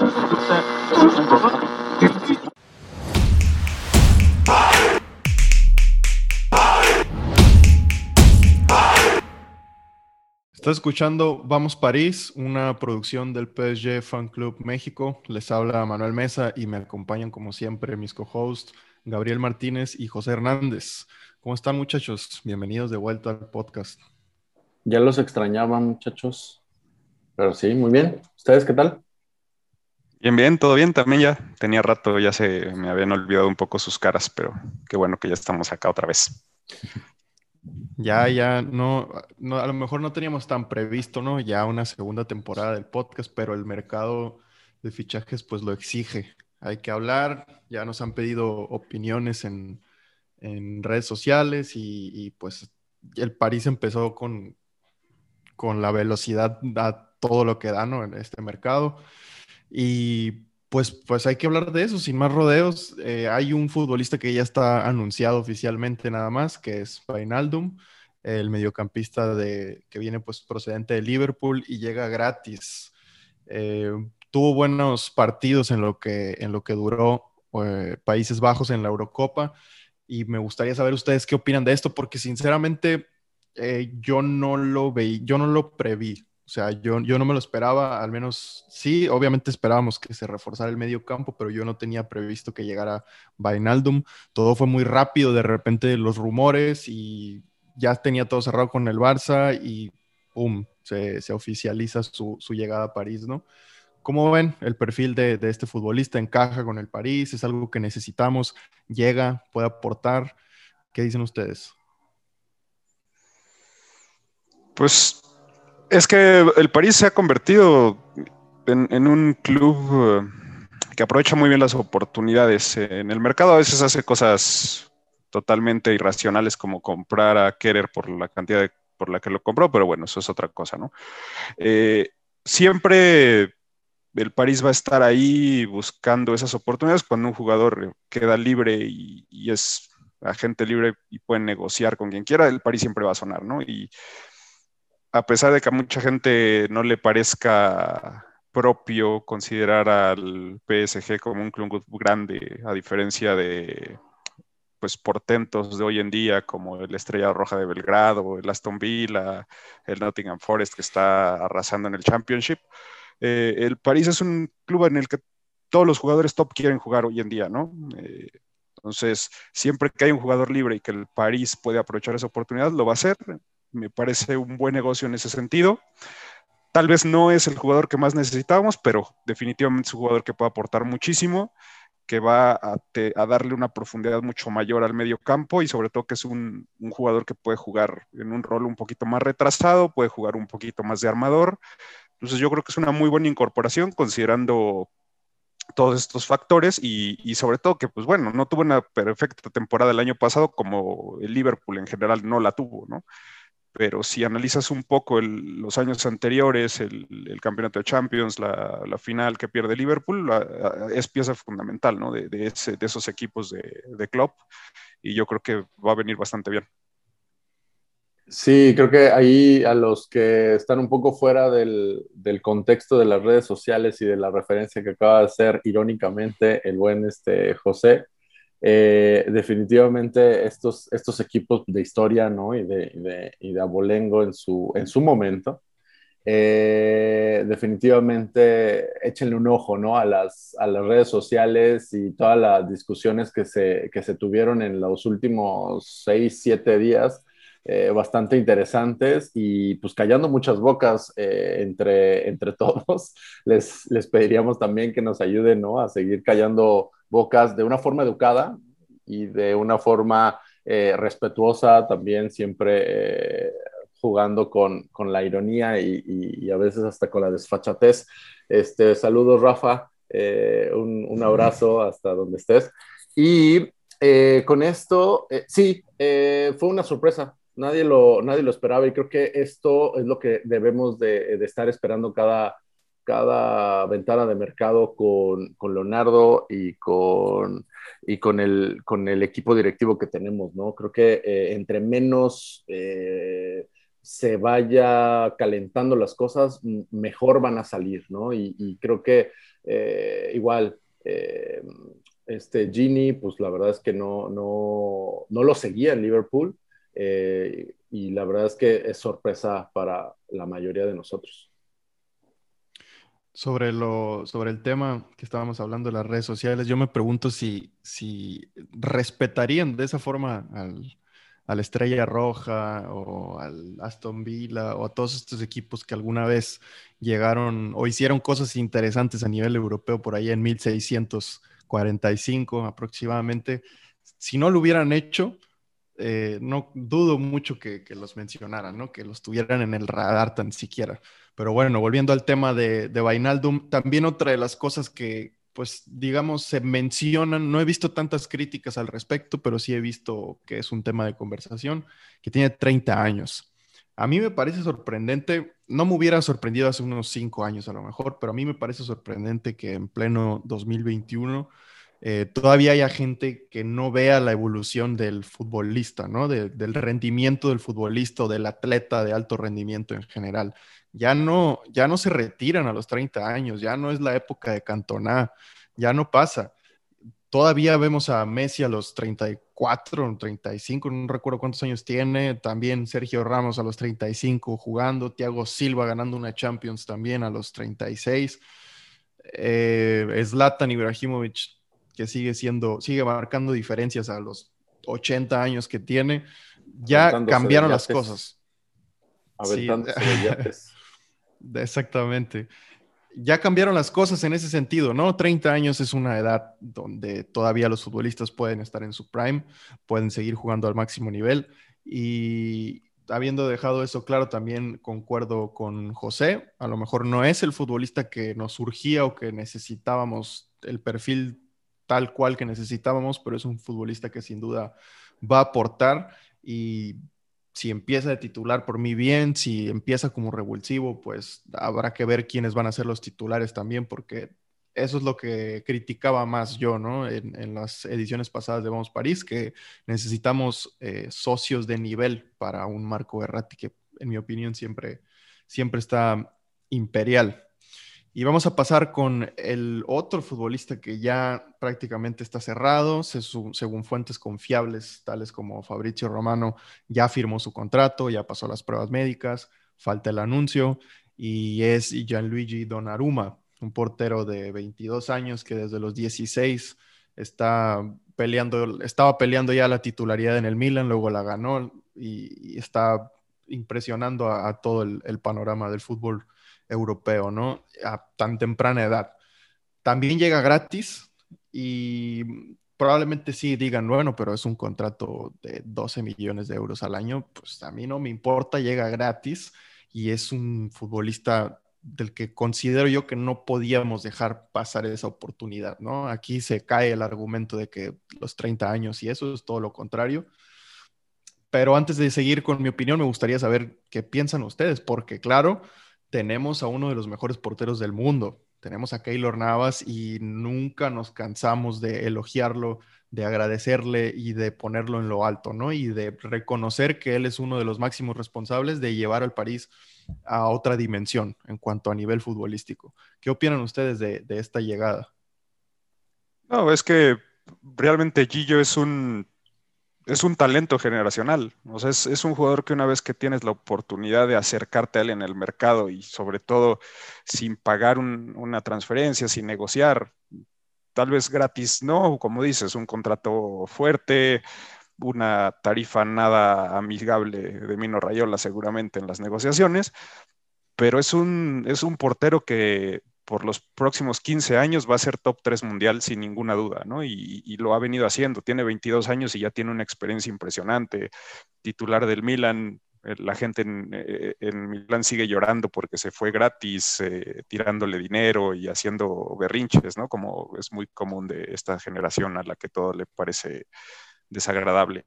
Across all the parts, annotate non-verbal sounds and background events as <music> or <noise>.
Estás escuchando Vamos París, una producción del PSG Fan Club México. Les habla Manuel Mesa y me acompañan como siempre mis co-hosts Gabriel Martínez y José Hernández. ¿Cómo están muchachos? Bienvenidos de vuelta al podcast. Ya los extrañaba muchachos, pero sí, muy bien. ¿Ustedes qué tal? Bien, bien, todo bien. También ya tenía rato, ya se me habían olvidado un poco sus caras, pero qué bueno que ya estamos acá otra vez. Ya, ya, no, no, a lo mejor no teníamos tan previsto, ¿no? Ya una segunda temporada del podcast, pero el mercado de fichajes pues lo exige. Hay que hablar, ya nos han pedido opiniones en, redes sociales y, pues el París empezó con, con la velocidad a todo lo que da, ¿no? En este mercado. Y pues, pues hay que hablar de eso, sin más rodeos. Eh, hay un futbolista que ya está anunciado oficialmente nada más, que es Painaldum, el mediocampista de, que viene pues procedente de Liverpool y llega gratis. Eh, tuvo buenos partidos en lo que, en lo que duró eh, Países Bajos en la Eurocopa y me gustaría saber ustedes qué opinan de esto, porque sinceramente yo no lo veí, yo no lo preví. O sea, yo, yo no me lo esperaba, al menos sí, obviamente esperábamos que se reforzara el medio campo, pero yo no tenía previsto que llegara Vainaldum. Todo fue muy rápido, de repente los rumores y ya tenía todo cerrado con el Barça y ¡pum! Se, se oficializa su, su, llegada a París, ¿no? ¿Cómo ven el perfil de, de este futbolista? ¿Encaja con el París? ¿Es algo que necesitamos? ¿Llega? ¿Puede aportar? ¿Qué dicen ustedes? Pues es que el París se ha convertido en, un club eh, que aprovecha muy bien las oportunidades. En el mercado a veces hace cosas totalmente irracionales como comprar a Kerer por la cantidad por la que lo compró, pero bueno, eso es otra cosa, ¿no? Eh, siempre el París va a estar ahí buscando esas oportunidades cuando un jugador queda libre y, es agente libre y puede negociar con quien quiera, el París siempre va a sonar, ¿no? Y a pesar de que a mucha gente no le parezca propio considerar al PSG como un club grande, a diferencia de pues portentos de hoy en día como el Estrella Roja de Belgrado, el Aston Villa, el Nottingham Forest que está arrasando en el Championship. Eh, el París es un club en el que todos los jugadores top quieren jugar hoy en día, ¿no? Eh, entonces, siempre que hay un jugador libre y que el París puede aprovechar esa oportunidad, lo va a hacer me parece un buen negocio en ese sentido. Tal vez no es el jugador que más necesitábamos, pero definitivamente es un jugador que puede aportar muchísimo, que va a, darle una profundidad mucho mayor al medio campo y sobre todo que es un, jugador que puede jugar en un rol un poquito más retrasado, puede jugar un poquito más de armador. Entonces yo creo que es una muy buena incorporación considerando todos estos factores y, y, sobre todo que, pues bueno, no tuvo una perfecta temporada el año pasado como el Liverpool en general no la tuvo, ¿no? Pero si analizas un poco los años anteriores, el, campeonato de Champions, la, final que pierde Liverpool, es pieza fundamental ¿no? de, esos equipos de, de club y yo creo que va a venir bastante bien. Sí, creo que ahí a los que están un poco fuera del, del, contexto de las redes sociales y de la referencia que acaba de hacer irónicamente el buen este, José, eh, definitivamente estos, estos equipos de historia ¿no? y, de, de, y de abolengo en su, en su momento, eh, definitivamente échenle un ojo ¿no? a, las, a las redes sociales y todas las discusiones que se, que se tuvieron en los últimos seis, siete días. Eh, bastante interesantes y pues callando muchas bocas entre, entre <laughs> todos, les, les pediríamos también que nos ayuden ¿no? a seguir callando bocas de una forma educada y de una forma eh, respetuosa, también siempre eh, jugando con, con, la ironía y, a veces hasta con la desfachatez. Este, saludos, Rafa, eh, un, un, abrazo hasta donde estés. Y con esto, sí, fue una sorpresa. Nadie lo, nadie lo esperaba y creo que esto es lo que debemos de, de estar esperando cada, cada ventana de mercado con, con Leonardo y con, y con, el, con el equipo directivo que tenemos, ¿no? Creo que eh, entre menos eh, se vaya calentando las cosas, mejor van a salir, ¿no? Y, creo que igual, este Gini, pues la verdad es que no, no, no lo seguía en Liverpool y la verdad es que es sorpresa para la mayoría de nosotros. Sobre, lo, sobre el tema que estábamos hablando de las redes sociales, yo me pregunto si, si respetarían de esa forma al, a la Estrella Roja o al Aston Villa o a todos estos equipos que alguna vez llegaron o hicieron cosas interesantes a nivel europeo por ahí en 1645 aproximadamente. Si no lo hubieran hecho, eh, no dudo mucho que, los mencionaran, ¿no? que los tuvieran en el radar tan siquiera. Pero bueno, volviendo al tema de, de Vainaldum, también otra de las cosas que, pues, digamos, se mencionan, no he visto tantas críticas al respecto, pero sí he visto que es un tema de conversación, que tiene 30 años. A mí me parece sorprendente, no me hubiera sorprendido hace unos 5 años a lo mejor, pero a mí me parece sorprendente que en pleno 2021 eh, todavía haya gente que no vea la evolución del futbolista, ¿no? del rendimiento del futbolista o del atleta de alto rendimiento en general. Ya no, ya no se retiran a los 30 años, ya no es la época de Cantona, ya no pasa. Todavía vemos a Messi a los 34, 35, no recuerdo cuántos años tiene, también Sergio Ramos a los 35 jugando, Thiago Silva ganando una Champions también a los 36. Eh, Zlatan Ibrahimovic que sigue siendo, sigue marcando diferencias a los 80 años que tiene, ya cambiaron las cosas. <laughs> Exactamente. Ya cambiaron las cosas en ese sentido, ¿no? 30 años es una edad donde todavía los futbolistas pueden estar en su prime, pueden seguir jugando al máximo nivel y habiendo dejado eso claro, también concuerdo con José, a lo mejor no es el futbolista que nos surgía o que necesitábamos el perfil tal cual que necesitábamos, pero es un futbolista que sin duda va a aportar y si empieza de titular por mí bien, si empieza como revulsivo, pues habrá que ver quiénes van a ser los titulares también, porque eso es lo que criticaba más yo, ¿no? En, las ediciones pasadas de Vamos París, que necesitamos eh, socios de nivel para un Marco Verratti, que en mi opinión siempre, siempre está imperial. Y vamos a pasar con el otro futbolista que ya prácticamente está cerrado, según fuentes confiables, tales como Fabrizio Romano, ya firmó su contrato, ya pasó las pruebas médicas, falta el anuncio, y es Gianluigi Donnarumma, un portero de 22 años que desde los 16 está peleando, estaba peleando ya la titularidad en el Milan, luego la ganó y, está impresionando a, todo el panorama del fútbol europeo, ¿no? A tan temprana edad. También llega gratis y probablemente sí digan, bueno, pero es un contrato de 12 millones de euros al año, pues a mí no me importa, llega gratis y es un futbolista del que considero yo que no podíamos dejar pasar esa oportunidad, ¿no? Aquí se cae el argumento de que los 30 años y eso es todo lo contrario. Pero antes de seguir con mi opinión, me gustaría saber qué piensan ustedes, porque claro, tenemos a uno de los mejores porteros del mundo. Tenemos a Keylor Navas y nunca nos cansamos de elogiarlo, de agradecerle y de ponerlo en lo alto, ¿no? Y de reconocer que él es uno de los máximos responsables de llevar al París a otra dimensión en cuanto a nivel futbolístico. ¿Qué opinan ustedes de, de esta llegada? No, es que realmente Gillo es un es un talento generacional. O sea, es, un jugador que una vez que tienes la oportunidad de acercarte a él en el mercado y sobre todo sin pagar una transferencia, sin negociar, tal vez gratis, no, como dices, un contrato fuerte, una tarifa nada amigable de Mino Rayola seguramente en las negociaciones, pero es un, es un portero que por los próximos 15 años va a ser top 3 mundial sin ninguna duda, ¿no? Y, lo ha venido haciendo. Tiene 22 años y ya tiene una experiencia impresionante. Titular del Milan, eh, la gente en, eh, en Milán sigue llorando porque se fue gratis, eh, tirándole dinero y haciendo berrinches, ¿no? Como es muy común de esta generación a la que todo le parece desagradable.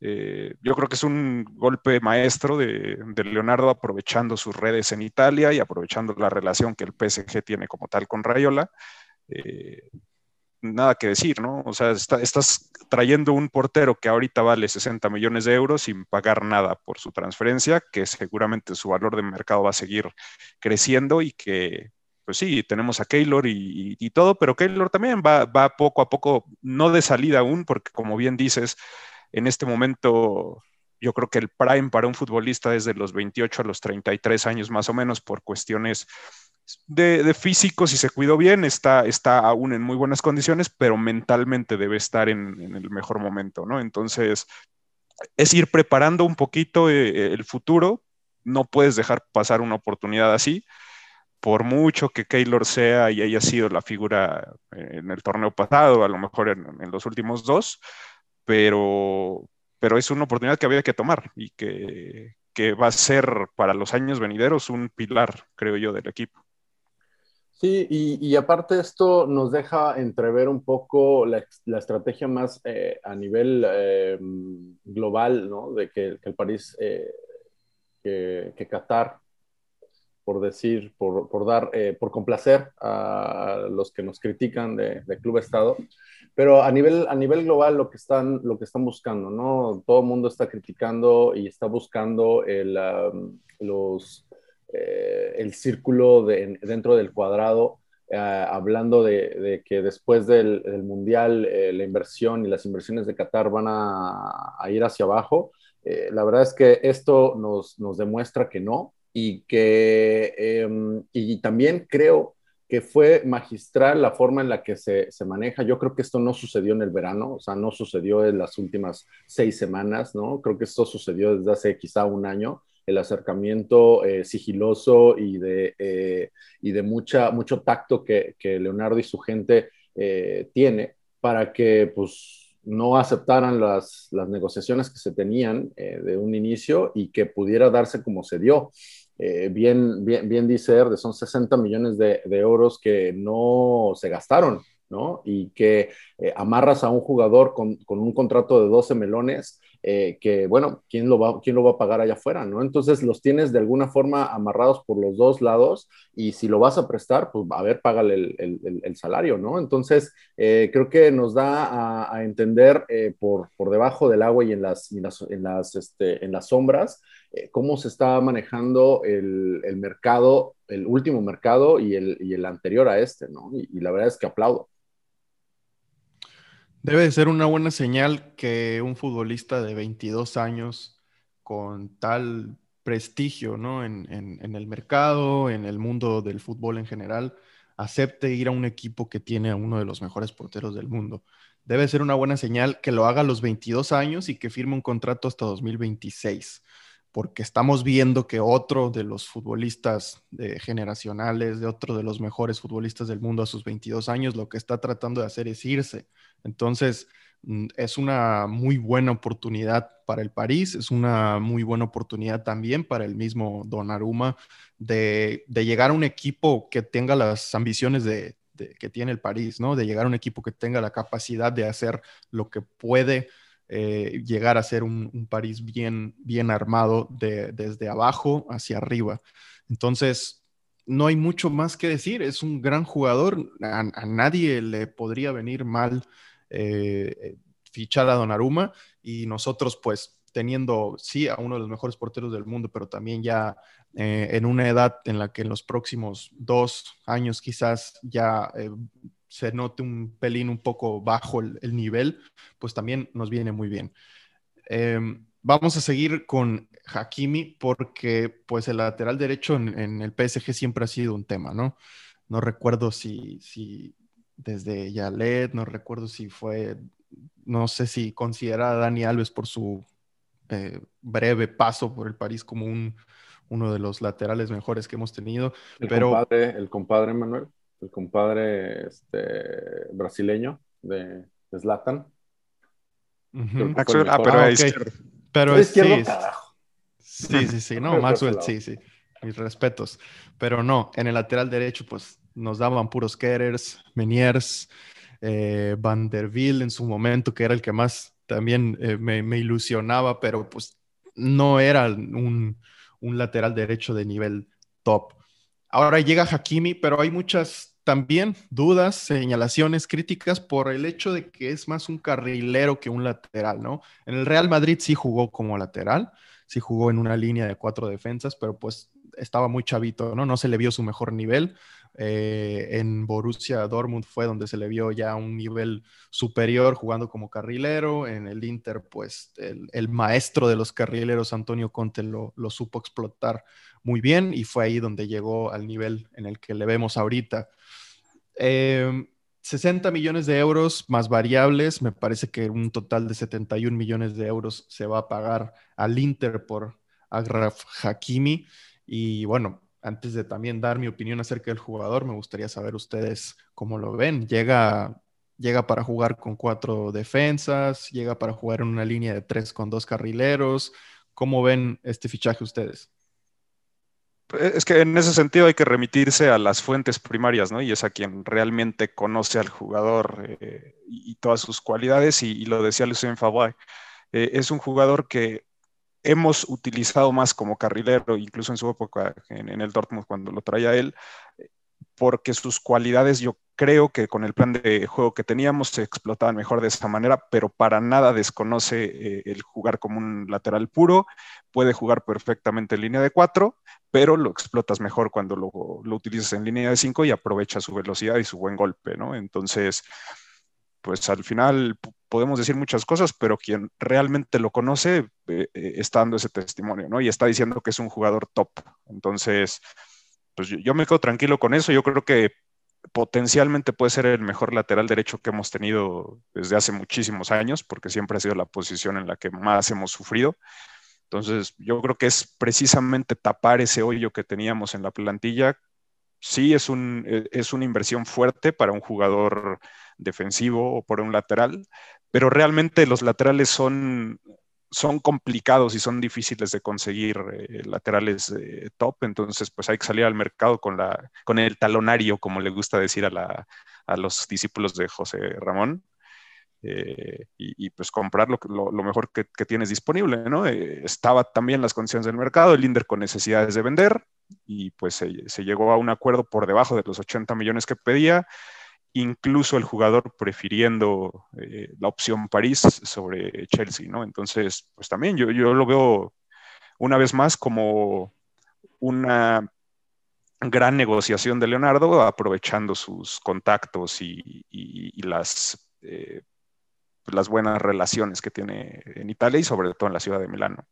Eh, yo creo que es un golpe maestro de, Leonardo aprovechando sus redes en Italia y aprovechando la relación que el PSG tiene como tal con Rayola. Eh, nada que decir, ¿no? O sea, estás trayendo un portero que ahorita vale 60 millones de euros sin pagar nada por su transferencia, que seguramente su valor de mercado va a seguir creciendo y que pues sí, tenemos a Keylor y, todo, pero Keylor también va, va poco a poco, no de salida aún, porque como bien dices, en este momento yo creo que el prime para un futbolista es de los 28 a los 33 años más o menos por cuestiones de, físico, si se cuidó bien, está, está aún en muy buenas condiciones, pero mentalmente debe estar en, el mejor momento, ¿no? Entonces, es ir preparando un poquito eh, el futuro, no puedes dejar pasar una oportunidad así, por mucho que Keylor sea y haya sido la figura en el torneo pasado, a lo mejor en, los últimos dos, pero, pero es una oportunidad que había que tomar y que, que va a ser para los años venideros un pilar, creo yo, del equipo. Sí, y, aparte esto nos deja entrever un poco la, estrategia más eh, a nivel eh, global, ¿no? De que, el París, eh, que, Qatar, por decir, por, dar, por complacer a los que nos critican de, Club Estado, pero a nivel, a nivel global lo que, están, lo que están buscando, ¿no? Todo el mundo está criticando y está buscando el, los eh, el círculo dentro del cuadrado, eh, hablando de, que después del, Mundial eh, la inversión y las inversiones de Qatar van a, ir hacia abajo. la verdad es que esto nos, demuestra que no y que em, y también creo que fue magistral la forma en la que se, se, maneja. Yo creo que esto no sucedió en el verano, o sea, no sucedió en las últimas seis semanas, ¿no? Creo que esto sucedió desde hace quizá un año el acercamiento eh, sigiloso y de, eh, y de mucha, mucho tacto que, Leonardo y su gente eh, tiene para que pues, no aceptaran las, las negociaciones que se tenían de un inicio y que pudiera darse como se dio. Bien, bien, bien dice Erde, son 60 millones de, de euros que no se gastaron ¿no? Y que amarras a un jugador con, con, un contrato de 12 melones eh, que, bueno, ¿quién lo, va, ¿quién lo va a pagar allá afuera? ¿no? Entonces los tienes de alguna forma amarrados por los dos lados y si lo vas a prestar, pues a ver, págale el, el, salario, ¿no? Entonces eh, creo que nos da a, entender eh, por, por, debajo del agua y en las, en las, este, en las sombras cómo se está manejando el, mercado, el último mercado y el, y el anterior a este, ¿no? y la verdad es que aplaudo. Debe ser una buena señal que un futbolista de 22 años con tal prestigio ¿no? en, el mercado, en el mundo del fútbol en general, acepte ir a un equipo que tiene a uno de los mejores porteros del mundo. Debe ser una buena señal que lo haga a los 22 años y que firme un contrato hasta 2026 porque estamos viendo que otro de los futbolistas generacionales, de otro de los mejores futbolistas del mundo a sus 22 años, lo que está tratando de hacer es irse. Entonces, mm, es una muy buena oportunidad para el París, es una muy buena oportunidad también para el mismo Donnarumma de, de llegar a un equipo que tenga las ambiciones de, que tiene el París, ¿no? De llegar a un equipo que tenga la capacidad de hacer lo que puede eh, llegar a ser un, París bien, bien armado desde abajo hacia arriba. Entonces, no hay mucho más que decir, es un gran jugador, a, nadie le podría venir mal eh, fichar a Donnarumma y nosotros pues teniendo, sí, a uno de los mejores porteros del mundo, pero también ya eh, en una edad en la que en los próximos dos años quizás ya se note un pelín un poco bajo el, nivel, pues también nos viene muy bien. Em, vamos a seguir con Hakimi porque pues el lateral derecho en, el PSG siempre ha sido un tema, ¿no? No recuerdo si, si desde Yalet, no recuerdo si fue, no sé si considera a Dani Alves por su eh, breve paso por el París como un, uno de los laterales mejores que hemos tenido. El pero compadre, el compadre Manuel el compadre este, brasileño de, Zlatan. Maxwell, ah, pero, ah, pero sí, sí, sí, sí, no, <laughs> Maxwell, sí, sí, mis respetos. Pero no, en el lateral derecho, pues nos daban puros Ketters, Meniers, eh, Van der Ville en su momento, que era el que más también eh, me, ilusionaba, pero pues no era un, un lateral derecho de nivel top. Ahora llega Hakimi, pero hay muchas también dudas, señalaciones, críticas por el hecho de que es más un carrilero que un lateral, ¿no? En el Real Madrid sí jugó como lateral, sí jugó en una línea de cuatro defensas, pero pues estaba muy chavito, ¿no? No se le vio su mejor nivel. eh, en Borussia Dortmund fue donde se le vio ya un nivel superior jugando como carrilero. En el Inter, pues el, maestro de los carrileros, Antonio Conte, lo, supo explotar muy bien y fue ahí donde llegó al nivel en el que le vemos ahorita. 60 em, millones de euros más variables, me parece que un total de 71 millones de euros se va a pagar al Inter por Agraf Hakimi. Y bueno, antes de también dar mi opinión acerca del jugador, me gustaría saber ustedes cómo lo ven. Llega, llega para jugar con cuatro defensas, llega para jugar en una línea de tres con dos carrileros. ¿Cómo ven este fichaje ustedes? Eh, es que en ese sentido hay que remitirse a las fuentes primarias, ¿no? Y es a quien realmente conoce al jugador eh, y, todas sus cualidades, y, lo decía Lucien Favre. Eh, es un jugador que hemos utilizado más como carrilero, incluso en su época en, el Dortmund cuando lo traía él, porque sus cualidades yo creo que con el plan de juego que teníamos se explotaban mejor de esta manera, pero para nada desconoce eh, el jugar como un lateral puro, puede jugar perfectamente en línea de cuatro, pero lo explotas mejor cuando lo, lo utilizas en línea de cinco y aprovecha su velocidad y su buen golpe, ¿no? Entonces, pues al final podemos decir muchas cosas, pero quien realmente lo conoce eh, eh, está dando ese testimonio, ¿no? Y está diciendo que es un jugador top. Entonces, pues yo, me quedo tranquilo con eso. Yo creo que potencialmente puede ser el mejor lateral derecho que hemos tenido desde hace muchísimos años, porque siempre ha sido la posición en la que más hemos sufrido. Entonces, yo creo que es precisamente tapar ese hoyo que teníamos en la plantilla. Sí, es, un, eh, es una inversión fuerte para un jugador defensivo o por un lateral, pero realmente los laterales son, son complicados y son difíciles de conseguir eh, laterales top, entonces pues hay que salir al mercado con, la, con el talonario, como le gusta decir a, a los discípulos de José Ramón. Eh, y, pues comprar lo, lo, mejor que, tienes disponible, ¿no? Eh, estaba también las condiciones del mercado, el Inder con necesidades de vender y pues se, llegó a un acuerdo por debajo de los 80 millones que pedía incluso el jugador prefiriendo eh, la opción París sobre Chelsea, ¿no? Entonces, pues también yo, yo lo veo una vez más como una gran negociación de Leonardo, aprovechando sus contactos y, las, eh, las buenas relaciones que tiene en Italia y sobre todo en la ciudad de Milano.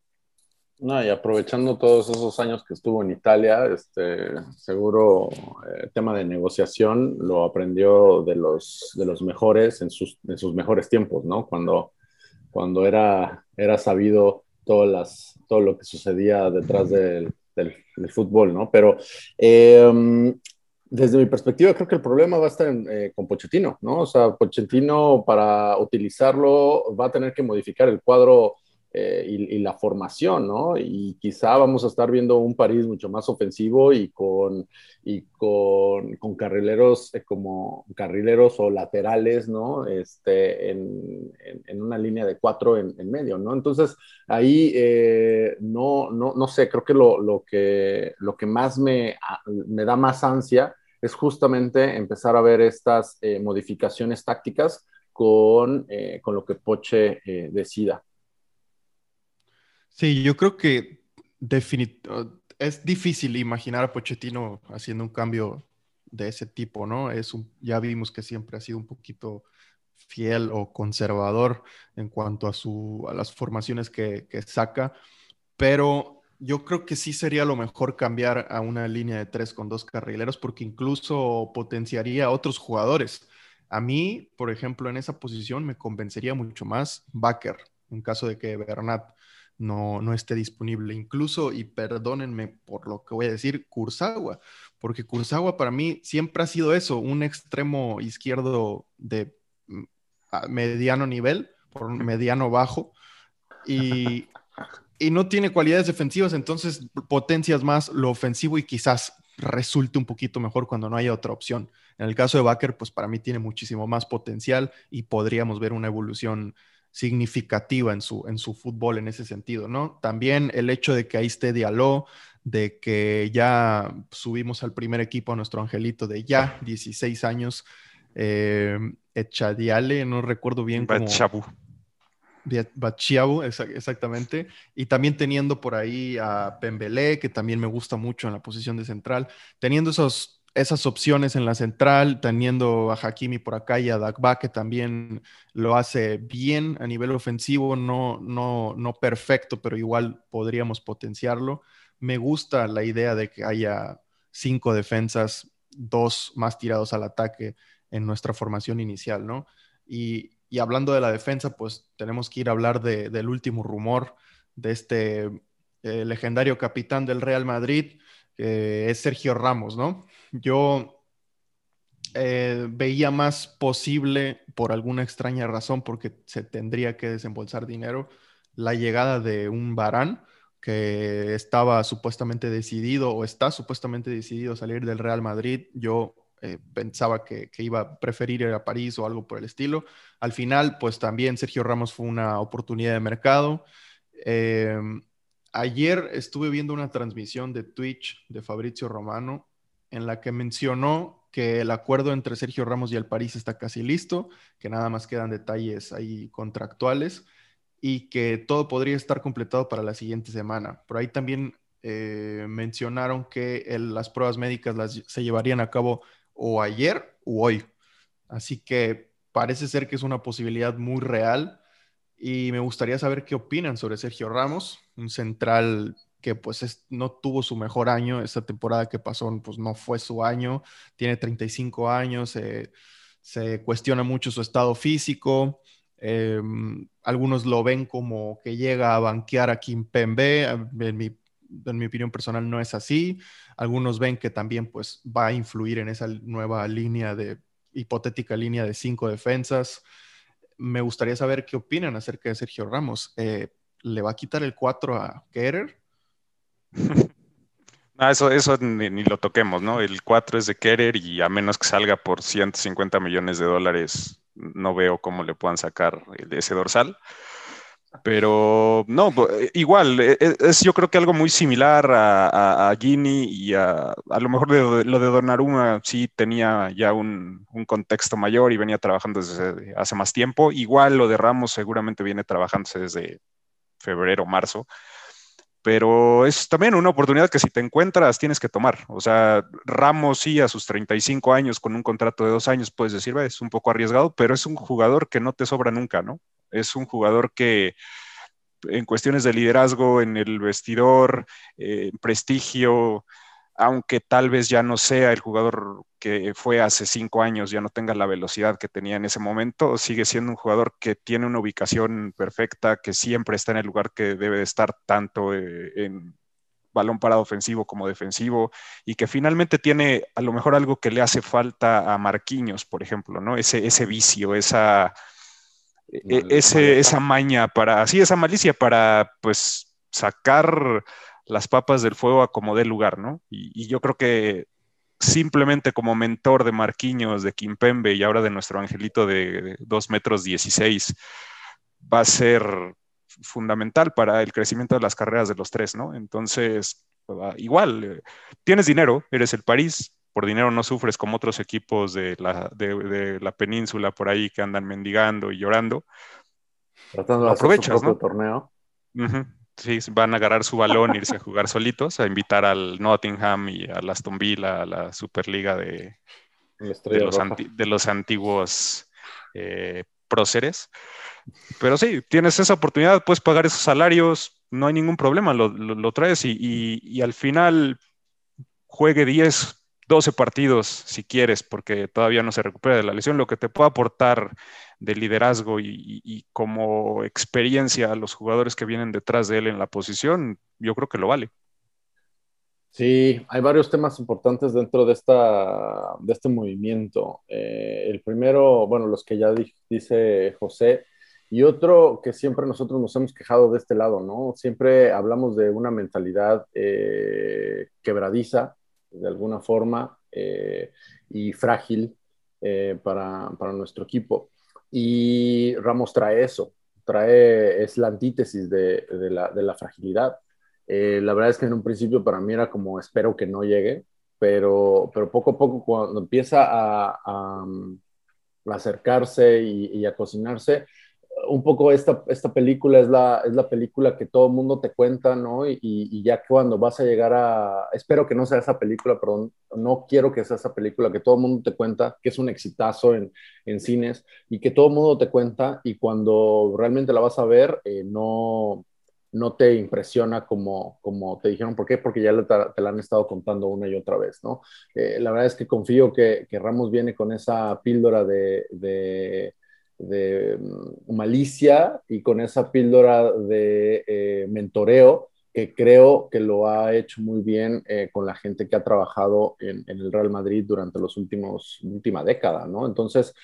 No, y aprovechando todos esos años que estuvo en Italia, este, seguro eh, tema de negociación lo aprendió de los, de los mejores en sus, en sus mejores tiempos, ¿no? Cuando, cuando era, era sabido todas las, todo lo que sucedía detrás del, del, fútbol, ¿no? Pero em, desde mi perspectiva, creo que el problema va a estar eh, con Pochettino, ¿no? O sea, Pochettino para utilizarlo va a tener que modificar el cuadro eh, y, la formación, ¿no? Y quizá vamos a estar viendo un París mucho más ofensivo y con, y con, con carrileros eh, como carrileros o laterales, ¿no? Este, en, en, una línea de cuatro en, medio, ¿no? Entonces, ahí eh, no, no, no sé, creo que lo, lo que lo que más me, me da más ansia es justamente empezar a ver estas modificaciones tácticas con, con lo que Poche decida. Sí, yo creo que es difícil imaginar a Pochettino haciendo un cambio de ese tipo, ¿no? Es ya vimos que siempre ha sido un poquito fiel o conservador en cuanto a, su, a las formaciones que, que saca, pero yo creo que sí sería lo mejor cambiar a una línea de tres con dos carrileros porque incluso potenciaría a otros jugadores. A mí, por ejemplo, en esa posición me convencería mucho más Baker, en caso de que Bernat no, no esté disponible. Incluso, y perdónenme por lo que voy a decir, Kurzawa, porque Kurzawa para mí siempre ha sido eso, un extremo izquierdo de mm, mediano nivel, por mediano bajo, y, <laughs> y no tiene cualidades defensivas, entonces potencias más lo ofensivo y quizás resulte un poquito mejor cuando no haya otra opción. En el caso de Baker, pues para mí tiene muchísimo más potencial y podríamos ver una evolución significativa en su, en su fútbol en ese sentido, ¿no? También el hecho de que ahí esté Diallo, de que ya subimos al primer equipo a nuestro angelito de ya 16 años, eh, Echadiale, no recuerdo bien cómo... Bachiabu, exactamente. Y también teniendo por ahí a Pembele, que también me gusta mucho en la posición de central. Teniendo esos esas opciones en la central, teniendo a Hakimi por acá y a Dagba, que también lo hace bien a nivel ofensivo, no, no, no perfecto, pero igual podríamos potenciarlo. Me gusta la idea de que haya cinco defensas, dos más tirados al ataque en nuestra formación inicial, ¿no? Y, hablando de la defensa, pues tenemos que ir a hablar del último rumor de este eh, legendario capitán del Real Madrid, es Sergio Ramos, ¿no? Yo eh, veía más posible, por alguna extraña razón, porque se tendría que desembolsar dinero, la llegada de un Barán que estaba supuestamente decidido o está supuestamente decidido a salir del Real Madrid. Yo eh, pensaba que, iba a preferir ir a París o algo por el estilo. Al final, pues también Sergio Ramos fue una oportunidad de mercado. Em, ayer estuve viendo una transmisión de Twitch de Fabrizio Romano en la que mencionó que el acuerdo entre Sergio Ramos y el París está casi listo, que nada más quedan detalles ahí contractuales y que todo podría estar completado para la siguiente semana. Por ahí también eh, mencionaron que las pruebas médicas las, se llevarían a cabo o ayer o hoy. Así que parece ser que es una posibilidad muy real y me gustaría saber qué opinan sobre Sergio Ramos, un central que pues no tuvo su mejor año, esta temporada que pasó pues no fue su año, tiene 35 años, se cuestiona mucho su estado físico, em, algunos lo ven como que llega a banquear a Kim Pembe, en mi, en mi opinión personal no es así, algunos ven que también pues va a influir en esa nueva línea de, hipotética línea de cinco defensas, me gustaría saber qué opinan acerca de Sergio Ramos. Eh, ¿Le va a quitar el 4 a Kerer? <laughs> No, eso, eso ni, lo toquemos, ¿no? El 4 es de Kerer y a menos que salga por 150 millones de dólares, no veo cómo le puedan sacar ese dorsal. Pero no, igual, eh, es, yo creo que algo muy similar a, a, Gini y a, a lo mejor lo de Donnarumma sí tenía ya un, un, contexto mayor y venía trabajando desde hace más tiempo. Igual lo de Ramos seguramente viene trabajándose desde febrero, marzo. Pero es también una oportunidad que si te encuentras tienes que tomar. O sea, Ramos sí a sus 35 años con un contrato de dos años puedes decir, es un poco arriesgado, pero es un jugador que no te sobra nunca, ¿no? Es un jugador que en cuestiones de liderazgo, en el vestidor, eh, prestigio, aunque tal vez ya no sea el jugador que fue hace cinco años, ya no tenga la velocidad que tenía en ese momento, sigue siendo un jugador que tiene una ubicación perfecta, que siempre está en el lugar que debe de estar tanto eh, en balón parado ofensivo como defensivo y que finalmente tiene a lo mejor algo que le hace falta a Marquinhos, por ejemplo, ¿no? Ese, ese vicio, esa, e, ese, esa maña para, sí, esa malicia para pues sacar las papas del fuego a como dé lugar, ¿no? Y, yo creo que simplemente como mentor de Marquinhos, de Kimpembe y ahora de nuestro angelito de 2 metros 16, va a ser fundamental para el crecimiento de las carreras de los tres, ¿no? Entonces, igual, eh, tienes dinero, eres el París, por dinero no sufres como otros equipos de la, de, la península por ahí que andan mendigando y llorando. Tratando de aprovechar su torneo. Sí, van a agarrar su balón, irse a jugar solitos, a invitar al Nottingham y a Aston Villa, a la Superliga de, de, los, de los, antiguos eh, próceres. Pero sí, tienes esa oportunidad, puedes pagar esos salarios, no hay ningún problema, lo, lo, traes y, y, y, al final juegue 10, 12 partidos si quieres, porque todavía no se recupera de la lesión, lo que te puede aportar de liderazgo y, como experiencia a los jugadores que vienen detrás de él en la posición, yo creo que lo vale. Sí, hay varios temas importantes dentro de, esta, de este movimiento. Eh, el primero, bueno, los que ya dice José, y otro que siempre nosotros nos hemos quejado de este lado, ¿no? Siempre hablamos de una mentalidad eh, quebradiza, de alguna forma eh, y frágil para, para, nuestro equipo. Y Ramos trae eso, trae, es la antítesis de, la, fragilidad. Eh, la verdad es que en un principio para mí era como espero que no llegue, pero, pero poco a poco cuando empieza a, a, acercarse y, a cocinarse, un poco esta, esta película es la, es la película que todo el mundo te cuenta, ¿no? Y, ya cuando vas a llegar a, espero que no sea esa película, perdón, no quiero que sea esa película que todo el mundo te cuenta, que es un exitazo en, en cines y que todo el mundo te cuenta y cuando realmente la vas a ver, eh, no, no te impresiona como, como te dijeron. ¿Por qué? Porque ya te, la han estado contando una y otra vez, ¿no? Eh, la verdad es que confío que, que, Ramos viene con esa píldora de, de, mm, malicia y con esa píldora de eh, mentoreo que creo que lo ha hecho muy bien eh, con la gente que ha trabajado en, el Real Madrid durante los últimos última década, ¿no? Entonces,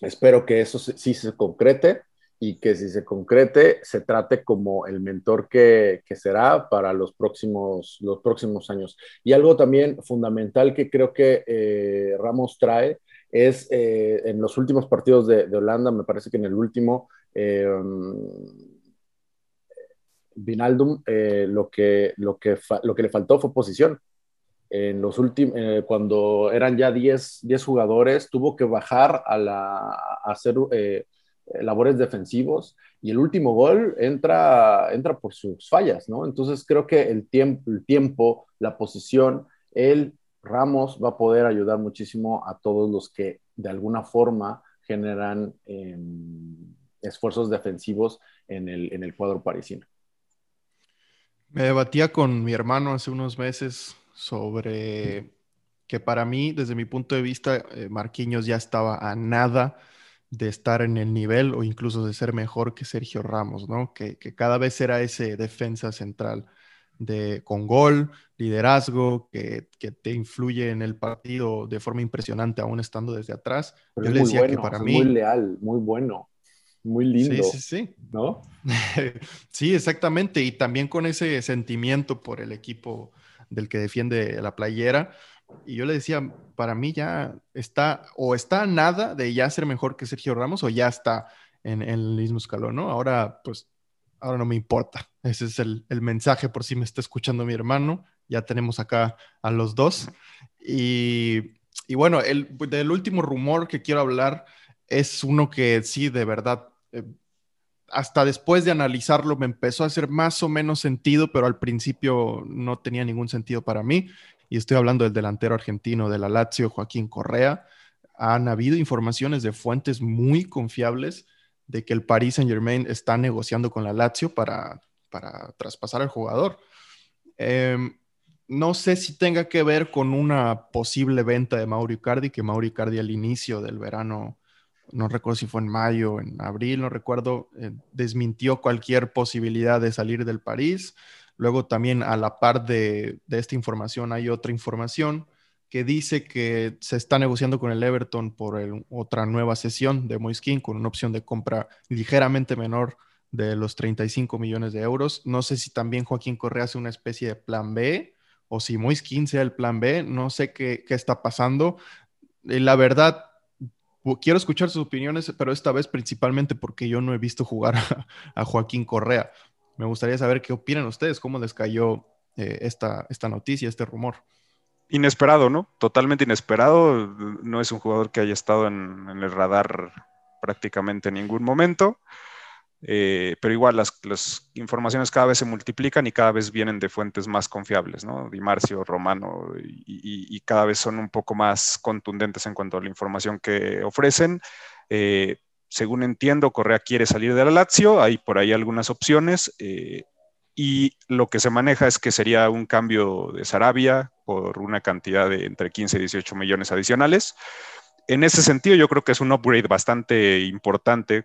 espero que eso sí se concrete y que si se concrete, se trate como el mentor que, que, será para los próximos, los próximos años. Y algo también fundamental que creo que eh, Ramos trae es eh, en los últimos partidos de, Holanda, me parece que en el último, eh, Vinaldum, eh, lo, que, lo, que lo que le faltó fue posición. En los últimos, cuando eran ya 10, 10 jugadores, tuvo que bajar a, la, hacer labores defensivos y el último gol entra, entra por sus fallas, ¿no? Entonces creo que el tiempo, el tiempo, la posición, el Ramos va a poder ayudar muchísimo a todos los que de alguna forma generan em, esfuerzos defensivos en el, en el cuadro parisino. Me debatía con mi hermano hace unos meses sobre que para mí, desde mi punto de vista, eh, Marquinhos ya estaba a nada de estar en el nivel o incluso de ser mejor que Sergio Ramos, ¿no? Que, cada vez era ese defensa central de, con gol, liderazgo, que, te influye en el partido de forma impresionante, aún estando desde atrás. Yo le decía que para mí... Muy leal, muy bueno, muy lindo. Sí, sí, sí. ¿No? <laughs> sí, exactamente. Y también con ese sentimiento por el equipo del que defiende la playera y yo le decía, para mí ya está, o está nada de ya ser mejor que Sergio Ramos, o ya está en, el mismo escalón, ¿no? Ahora, pues, ahora no me importa. Ese es el, mensaje por si me está escuchando mi hermano. Ya tenemos acá a los dos. Y, bueno, el, del último rumor que quiero hablar es uno que sí, de verdad, eh, hasta después de analizarlo me empezó a hacer más o menos sentido, pero al principio no tenía ningún sentido para mí y estoy hablando del delantero argentino de la Lazio, Joaquín Correa, han habido informaciones de fuentes muy confiables de que el Paris Saint Germain está negociando con la Lazio para, para traspasar al jugador. Em, no sé si tenga que ver con una posible venta de Mauro Icardi, que Mauro Icardi al inicio del verano, no recuerdo si fue en mayo, en abril, no recuerdo, eh, desmintió cualquier posibilidad de salir del París. Luego también a la par de, esta información hay otra información que dice que se está negociando con el Everton por otra nueva sesión de Moiskin con una opción de compra ligeramente menor de los 35 millones de euros. No sé si también Joaquín Correa hace una especie de plan B o si Moiskin sea el plan B. No sé qué, está pasando. Eh, la verdad, quiero escuchar sus opiniones, pero esta vez principalmente porque yo no he visto jugar <laughs> a Joaquín Correa. Me gustaría saber qué opinan ustedes, cómo les cayó eh, esta, esta noticia, este rumor. Inesperado, ¿no? Totalmente inesperado. No es un jugador que haya estado en, el radar prácticamente en ningún momento. Eh, pero igual las, informaciones cada vez se multiplican y cada vez vienen de fuentes más confiables, ¿no? Di Marcio, Romano, y, cada vez son un poco más contundentes en cuanto a la información que ofrecen. Eh, según entiendo, Correa quiere salir de la Lazio, hay por ahí algunas opciones. Eh, y lo que se maneja es que sería un cambio de Sarabia por una cantidad de entre 15 y 18 millones adicionales. En ese sentido, yo creo que es un upgrade bastante importante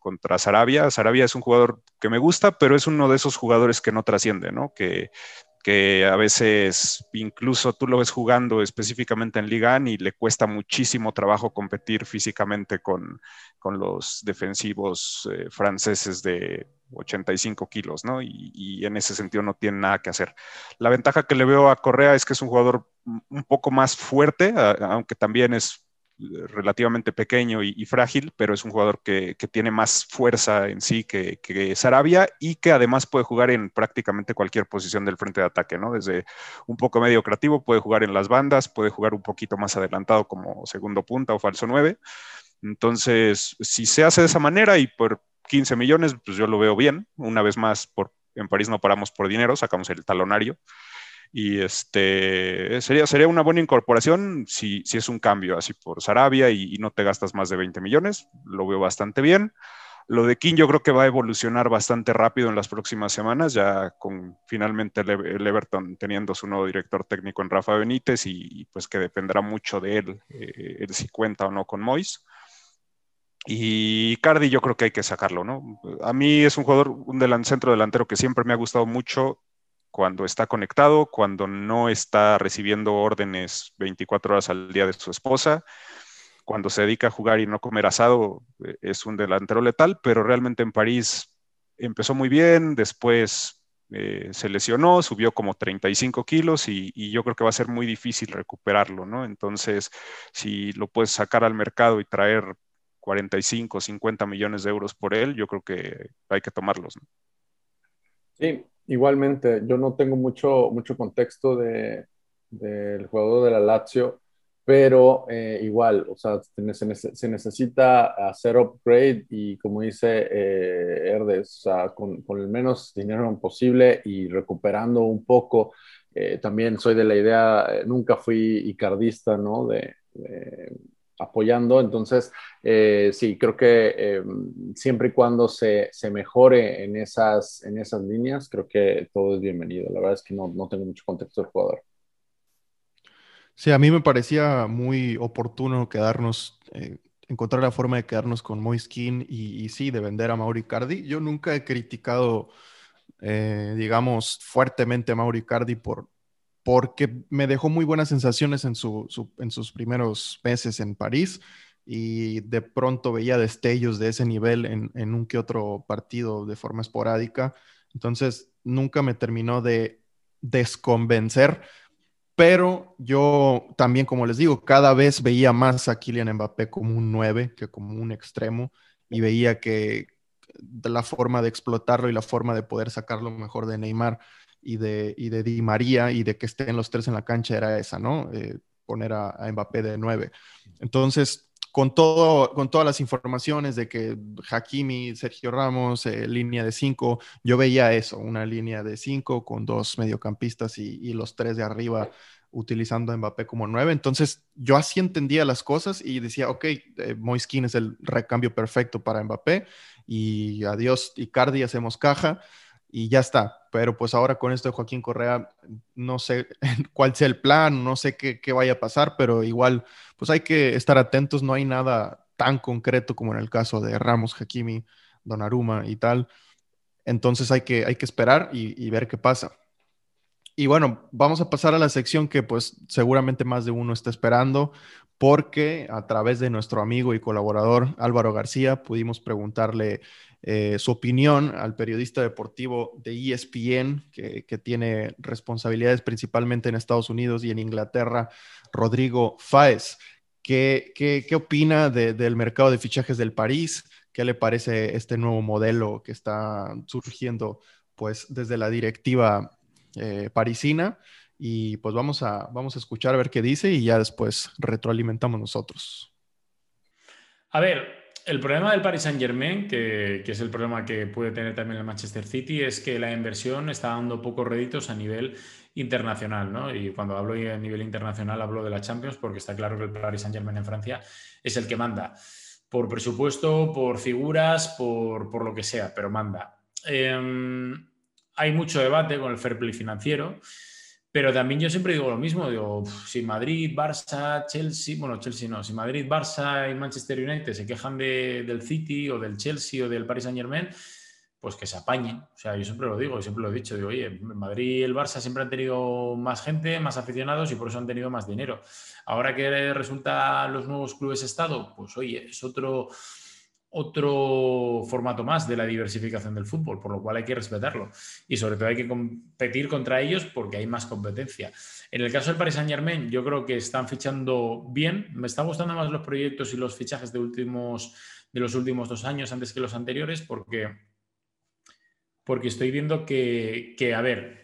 contra Sarabia. Sarabia es un jugador que me gusta, pero es uno de esos jugadores que no trasciende, ¿no? Que que a veces incluso tú lo ves jugando específicamente en Liga y le cuesta muchísimo trabajo competir físicamente con, los defensivos eh, franceses de 85 kilos, ¿no? Y, en ese sentido no tiene nada que hacer. La ventaja que le veo a Correa es que es un jugador un poco más fuerte, aunque también es relativamente pequeño y, frágil, pero es un jugador que, tiene más fuerza en sí que, que, Sarabia y que además puede jugar en prácticamente cualquier posición del frente de ataque, ¿no? Desde un poco medio creativo, puede jugar en las bandas, puede jugar un poquito más adelantado como segundo punta o falso 9. Entonces, si se hace de esa manera y por 15 millones, pues yo lo veo bien. Una vez más, por, en París no paramos por dinero, sacamos el talonario. Y este sería, sería una buena incorporación si, si es un cambio así por Sarabia y, y, no te gastas más de 20 millones. Lo veo bastante bien. Lo de King yo creo que va a evolucionar bastante rápido en las próximas semanas, ya con finalmente el, Everton teniendo su nuevo director técnico en Rafa Benítez y, pues que dependerá mucho de él, eh, el si cuenta o no con Mois. Y Cardi yo creo que hay que sacarlo, ¿no? A mí es un jugador, un centro delantero que siempre me ha gustado mucho cuando está conectado, cuando no está recibiendo órdenes 24 horas al día de su esposa cuando se dedica a jugar y no comer asado, eh, es un delantero letal, pero realmente en París empezó muy bien, después eh, se lesionó, subió como 35 kilos y, yo creo que va a ser muy difícil recuperarlo, ¿no? Entonces, si lo puedes sacar al mercado y traer 45, 50 millones de euros por él, yo creo que hay que tomarlos. ¿no? Sí, igualmente, yo no tengo mucho, mucho contexto de, del jugador de la Lazio pero eh, igual, o sea, se, necesita hacer upgrade y como dice eh, Herdes, o sea, con, con, el menos dinero posible y recuperando un poco. Eh, también soy de la idea, eh, nunca fui icardista, ¿no? De, apoyando, entonces sí, creo que siempre y cuando se, se, mejore en esas, en esas líneas, creo que todo es bienvenido. La verdad es que no, no tengo mucho contexto del jugador. Sí, a mí me parecía muy oportuno quedarnos, eh, encontrar la forma de quedarnos con Moiskin y, y sí, de vender a Mauri Cardi. Yo nunca he criticado, eh, digamos, fuertemente a Mauri Cardi por, porque me dejó muy buenas sensaciones en, su, en sus primeros meses en París y de pronto veía destellos de ese nivel en, en un que otro partido de forma esporádica. Entonces, nunca me terminó de desconvencer pero yo también, como les digo, cada vez veía más a Kylian Mbappé como un 9 que como un extremo y veía que la forma de explotarlo y la forma de poder sacarlo mejor de Neymar y de, y de Di María y de que estén los tres en la cancha era esa, ¿no? Eh, poner a, a, Mbappé de 9. Entonces, con, todo, con todas las informaciones de que Hakimi, Sergio Ramos, eh, línea de cinco, yo veía eso, una línea de cinco con dos mediocampistas y, los tres de arriba utilizando a Mbappé como nueve. Entonces yo así entendía las cosas y decía, ok, eh, es el recambio perfecto para Mbappé y adiós Icardi, hacemos caja y ya está. Pero pues ahora con esto de Joaquín Correa, no sé <laughs> cuál sea el plan, no sé qué, qué, vaya a pasar, pero igual, pues hay que estar atentos, no hay nada tan concreto como en el caso de Ramos, Hakimi, Donnarumma y tal. Entonces hay que, hay que esperar y, y ver qué pasa. Y bueno, vamos a pasar a la sección que pues seguramente más de uno está esperando, porque a través de nuestro amigo y colaborador Álvaro García pudimos preguntarle eh, su opinión al periodista deportivo de ESPN, que, tiene responsabilidades principalmente en Estados Unidos y en Inglaterra, Rodrigo Fáez. ¿Qué, qué, opina del mercado de fichajes del París? ¿Qué le parece este nuevo modelo que está surgiendo pues, desde la directiva eh, parisina? Y pues vamos a, vamos a escuchar a ver qué dice y ya después retroalimentamos nosotros. A ver, el problema del Paris Saint Germain, que, es el problema que puede tener también el Manchester City, es que la inversión está dando pocos réditos a nivel internacional, ¿no? Y cuando hablo a nivel internacional hablo de la Champions, porque está claro que el Paris Saint Germain en Francia es el que manda. Por presupuesto, por figuras, por, lo que sea, pero manda. Em, hay mucho debate con el fair play financiero. Pero también yo siempre digo lo mismo, digo, si Madrid, Barça, Chelsea, bueno, Chelsea no, si Madrid, Barça y Manchester United se quejan del City o del Chelsea o del Paris Saint Germain, pues que se apañen. O sea, yo siempre lo digo, siempre lo he dicho, digo, oye, Madrid y el Barça siempre han tenido más gente, más aficionados y por eso han tenido más dinero. Ahora que resulta los nuevos clubes Estado, pues oye, es otro otro formato más de la diversificación del fútbol, por lo cual hay que respetarlo. Y sobre todo hay que competir contra ellos porque hay más competencia. En el caso del Paris Saint Germain, yo creo que están fichando bien. Me están gustando más los proyectos y los fichajes de, últimos, de los últimos dos años antes que los anteriores porque, porque estoy viendo que, que, a ver,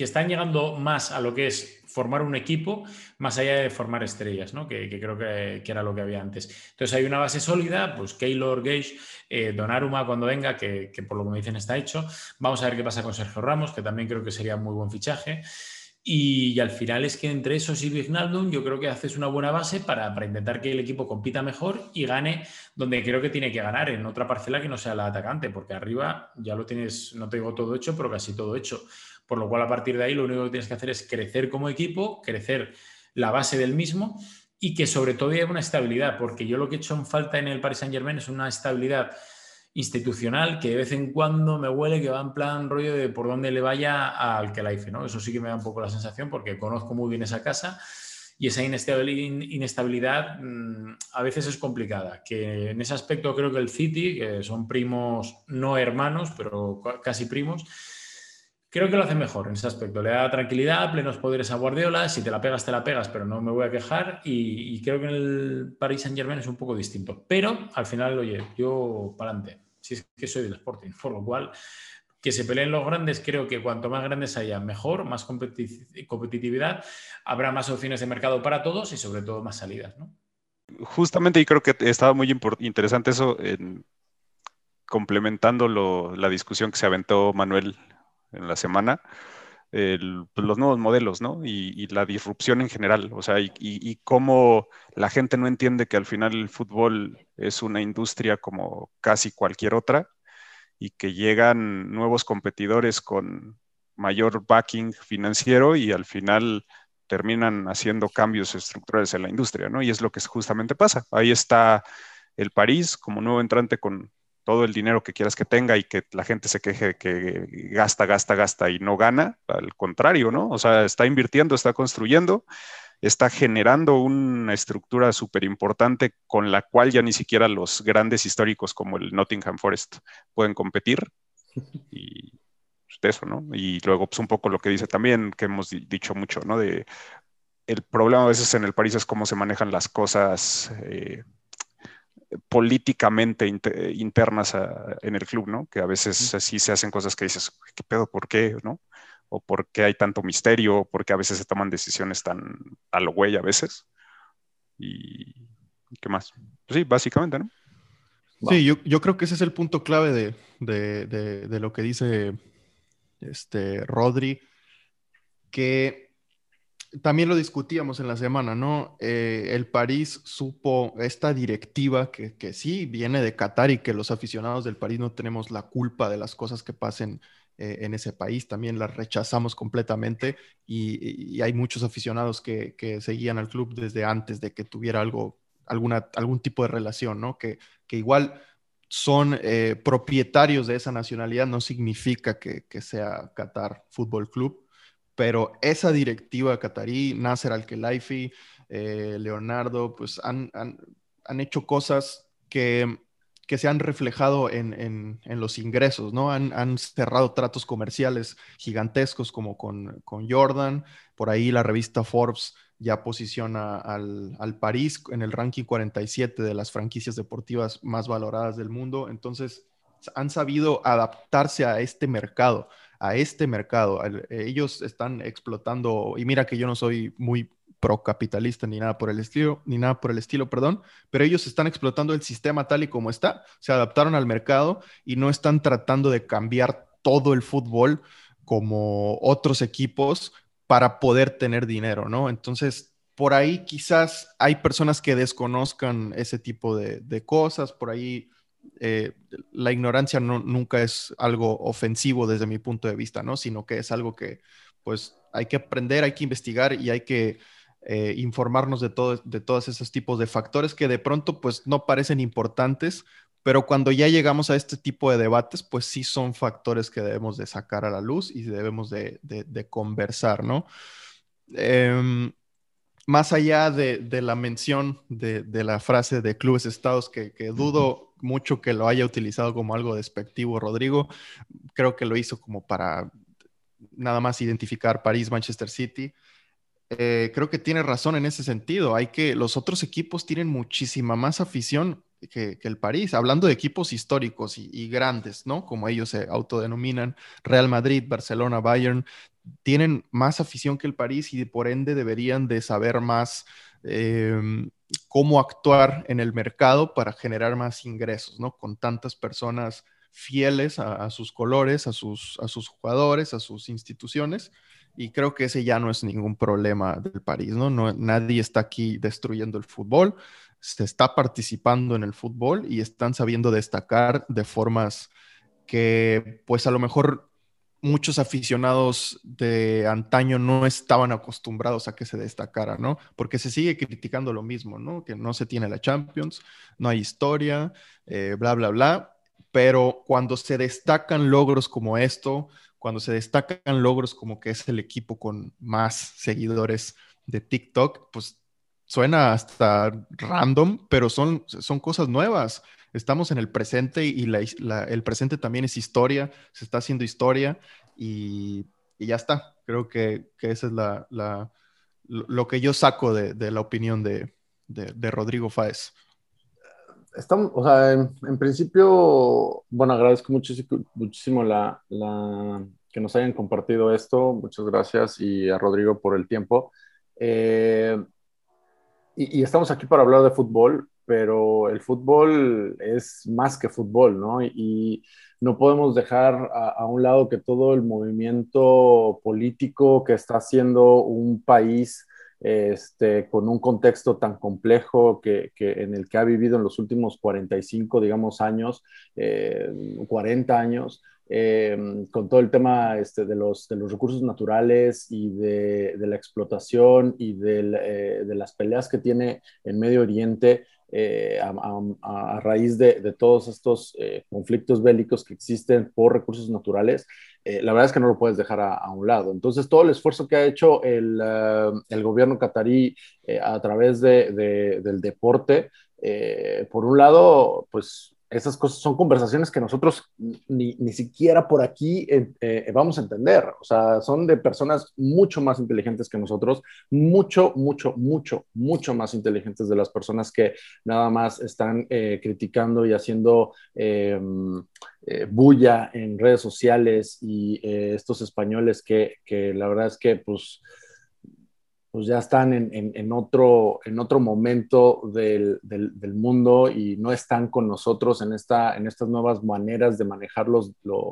que están llegando más a lo que es formar un equipo, más allá de formar estrellas, ¿no? que, creo que, era lo que había antes. Entonces hay una base sólida, pues Keylor, Gage, eh, Donaruma cuando venga, que, por lo que me dicen está hecho. Vamos a ver qué pasa con Sergio Ramos, que también creo que sería muy buen fichaje. Y, al final es que entre esos y Vignaldum yo creo que haces una buena base para, para, intentar que el equipo compita mejor y gane donde creo que tiene que ganar, en otra parcela que no sea la atacante, porque arriba ya lo tienes, no te digo todo hecho, pero casi todo hecho. Por lo cual, a partir de ahí, lo único que tienes que hacer es crecer como equipo, crecer la base del mismo y que sobre todo haya una estabilidad, porque yo lo que he hecho en falta en el Paris Saint Germain es una estabilidad institucional que de vez en cuando me huele que va en plan rollo de por dónde le vaya al Kelaife, ¿no? Eso sí que me da un poco la sensación porque conozco muy bien esa casa y esa inestabilidad mm, a veces es complicada. Que en ese aspecto creo que el City, que son primos no hermanos, pero casi primos, Creo que lo hace mejor en ese aspecto. Le da tranquilidad, plenos poderes a Guardiola. Si te la pegas, te la pegas, pero no me voy a quejar. Y, creo que en el Paris Saint Germain es un poco distinto. Pero al final, oye, yo para adelante. Si es que soy del Sporting. Por lo cual, que se peleen los grandes, creo que cuanto más grandes haya, mejor, más competitividad. Habrá más opciones de mercado para todos y sobre todo más salidas. ¿no? Justamente, y creo que estaba muy interesante eso, en, complementando la discusión que se aventó Manuel en la semana, pues, los nuevos modelos, ¿no? Y, la disrupción en general, o sea, y, cómo la gente no entiende que al final el fútbol es una industria como casi cualquier otra y que llegan nuevos competidores con mayor backing financiero y al final terminan haciendo cambios estructurales en la industria, ¿no? Y es lo que justamente pasa. Ahí está el París como nuevo entrante con todo el dinero que quieras que tenga y que la gente se queje de que gasta, gasta, gasta y no gana. Al contrario, ¿no? O sea, está invirtiendo, está construyendo, está generando una estructura súper importante con la cual ya ni siquiera los grandes históricos como el Nottingham Forest pueden competir. <laughs> Y pues, eso, ¿no? Y luego, pues un poco lo que dice también, que hemos dicho mucho, ¿no? De el problema a veces en el París es cómo se manejan las cosas. Eh, políticamente internas en el club, ¿no? Que a veces así se hacen cosas que dices, ¿qué pedo? ¿Por qué? ¿No? O por qué hay tanto misterio, o por qué a veces se toman decisiones tan a lo güey a veces. Y ¿qué más? Pues sí, básicamente, ¿no? Sí, yo, yo, creo que ese es el punto clave de, de, de, de lo que dice este Rodri, que también lo discutíamos en la semana, ¿no? Eh, el París supo esta directiva que, que, sí viene de Qatar y que los aficionados del París no tenemos la culpa de las cosas que pasen eh, en ese país, también las rechazamos completamente y, hay muchos aficionados que, que, seguían al club desde antes de que tuviera algo, alguna, algún tipo de relación, ¿no? Que, que igual son eh, propietarios de esa nacionalidad, no significa que, que sea Qatar Fútbol Club pero esa directiva catarí, Nasser Al-Khelaifi, eh, Leonardo, pues han, hecho cosas que, se han reflejado en, los ingresos, ¿no? Han, cerrado tratos comerciales gigantescos como con, Jordan, por ahí la revista Forbes ya posiciona al, al, París en el ranking 47 de las franquicias deportivas más valoradas del mundo. Entonces, han sabido adaptarse a este mercado a este mercado. Ellos están explotando, y mira que yo no soy muy procapitalista ni nada por el estilo, ni nada por el estilo, perdón, pero ellos están explotando el sistema tal y como está, se adaptaron al mercado y no están tratando de cambiar todo el fútbol como otros equipos para poder tener dinero, ¿no? Entonces, por ahí quizás hay personas que desconozcan ese tipo de, de cosas, por ahí eh, la ignorancia nunca es algo ofensivo desde mi punto de vista, ¿no? Sino que es algo que, pues, hay que aprender, hay que investigar y hay que eh, informarnos de, todo, de todos esos tipos de factores que de pronto, pues, no parecen importantes, pero cuando ya llegamos a este tipo de debates, pues sí son factores que debemos de sacar a la luz y debemos de, conversar, ¿no? Em, más allá de, la mención de, la frase de clubes estados, que, dudo mucho que lo haya utilizado como algo despectivo Rodrigo, creo que lo hizo como para nada más identificar París, Manchester City. Eh, creo que tiene razón en ese sentido. Hay que los otros equipos tienen muchísima más afición que, el París, hablando de equipos históricos y, grandes, ¿no? Como ellos se autodenominan, Real Madrid, Barcelona, Bayern, tienen más afición que el París y por ende deberían de saber más em, cómo actuar en el mercado para generar más ingresos, ¿no? Con tantas personas fieles a, sus colores, a sus, a sus jugadores, a sus instituciones. Y creo que ese ya no es ningún problema del París, ¿no? no nadie está aquí destruyendo el fútbol se está participando en el fútbol y están sabiendo destacar de formas que pues a lo mejor muchos aficionados de antaño no estaban acostumbrados a que se destacara, ¿no? Porque se sigue criticando lo mismo, ¿no? Que no se tiene la Champions, no hay historia, eh, bla, bla, bla. Pero cuando se destacan logros como esto, cuando se destacan logros como que es el equipo con más seguidores de TikTok, pues suena hasta random, pero son, son cosas nuevas. Estamos en el presente y el presente también es historia, se está haciendo historia y, ya está. Creo que, que esa es la, lo que yo saco de, la opinión de, Rodrigo Fáez. Estamos, o sea, en, principio, bueno, agradezco muchísimo, muchísimo la, la, que nos hayan compartido esto. Muchas gracias y a Rodrigo por el tiempo. Eh, y, estamos aquí para hablar de fútbol, pero el fútbol es más que fútbol, ¿no? Y, no podemos dejar a, un lado que todo el movimiento político que está haciendo un país este, con un contexto tan complejo que, en el que ha vivido en los últimos 45, digamos, años, 40 eh, años, Em, con todo el tema este, de, los, de los recursos naturales y de, la explotación y eh, de las peleas que tiene en Medio Oriente eh, a, raíz de, de todos estos eh, conflictos bélicos que existen por recursos naturales, la verdad es que no lo puedes dejar a, un lado. Entonces, todo el esfuerzo que ha hecho el, el gobierno catarí a través de, del deporte, por un lado, pues esas cosas son conversaciones que nosotros ni, siquiera por aquí eh, eh, vamos a entender. O sea, son de personas mucho más inteligentes que nosotros, mucho, mucho, mucho, mucho más inteligentes de las personas que nada más están eh, criticando y haciendo em, bulla en redes sociales y estos españoles que, que la verdad es que pues pues ya están en, otro, en otro momento del, mundo y no están con nosotros en, esta, en estas nuevas maneras de manejar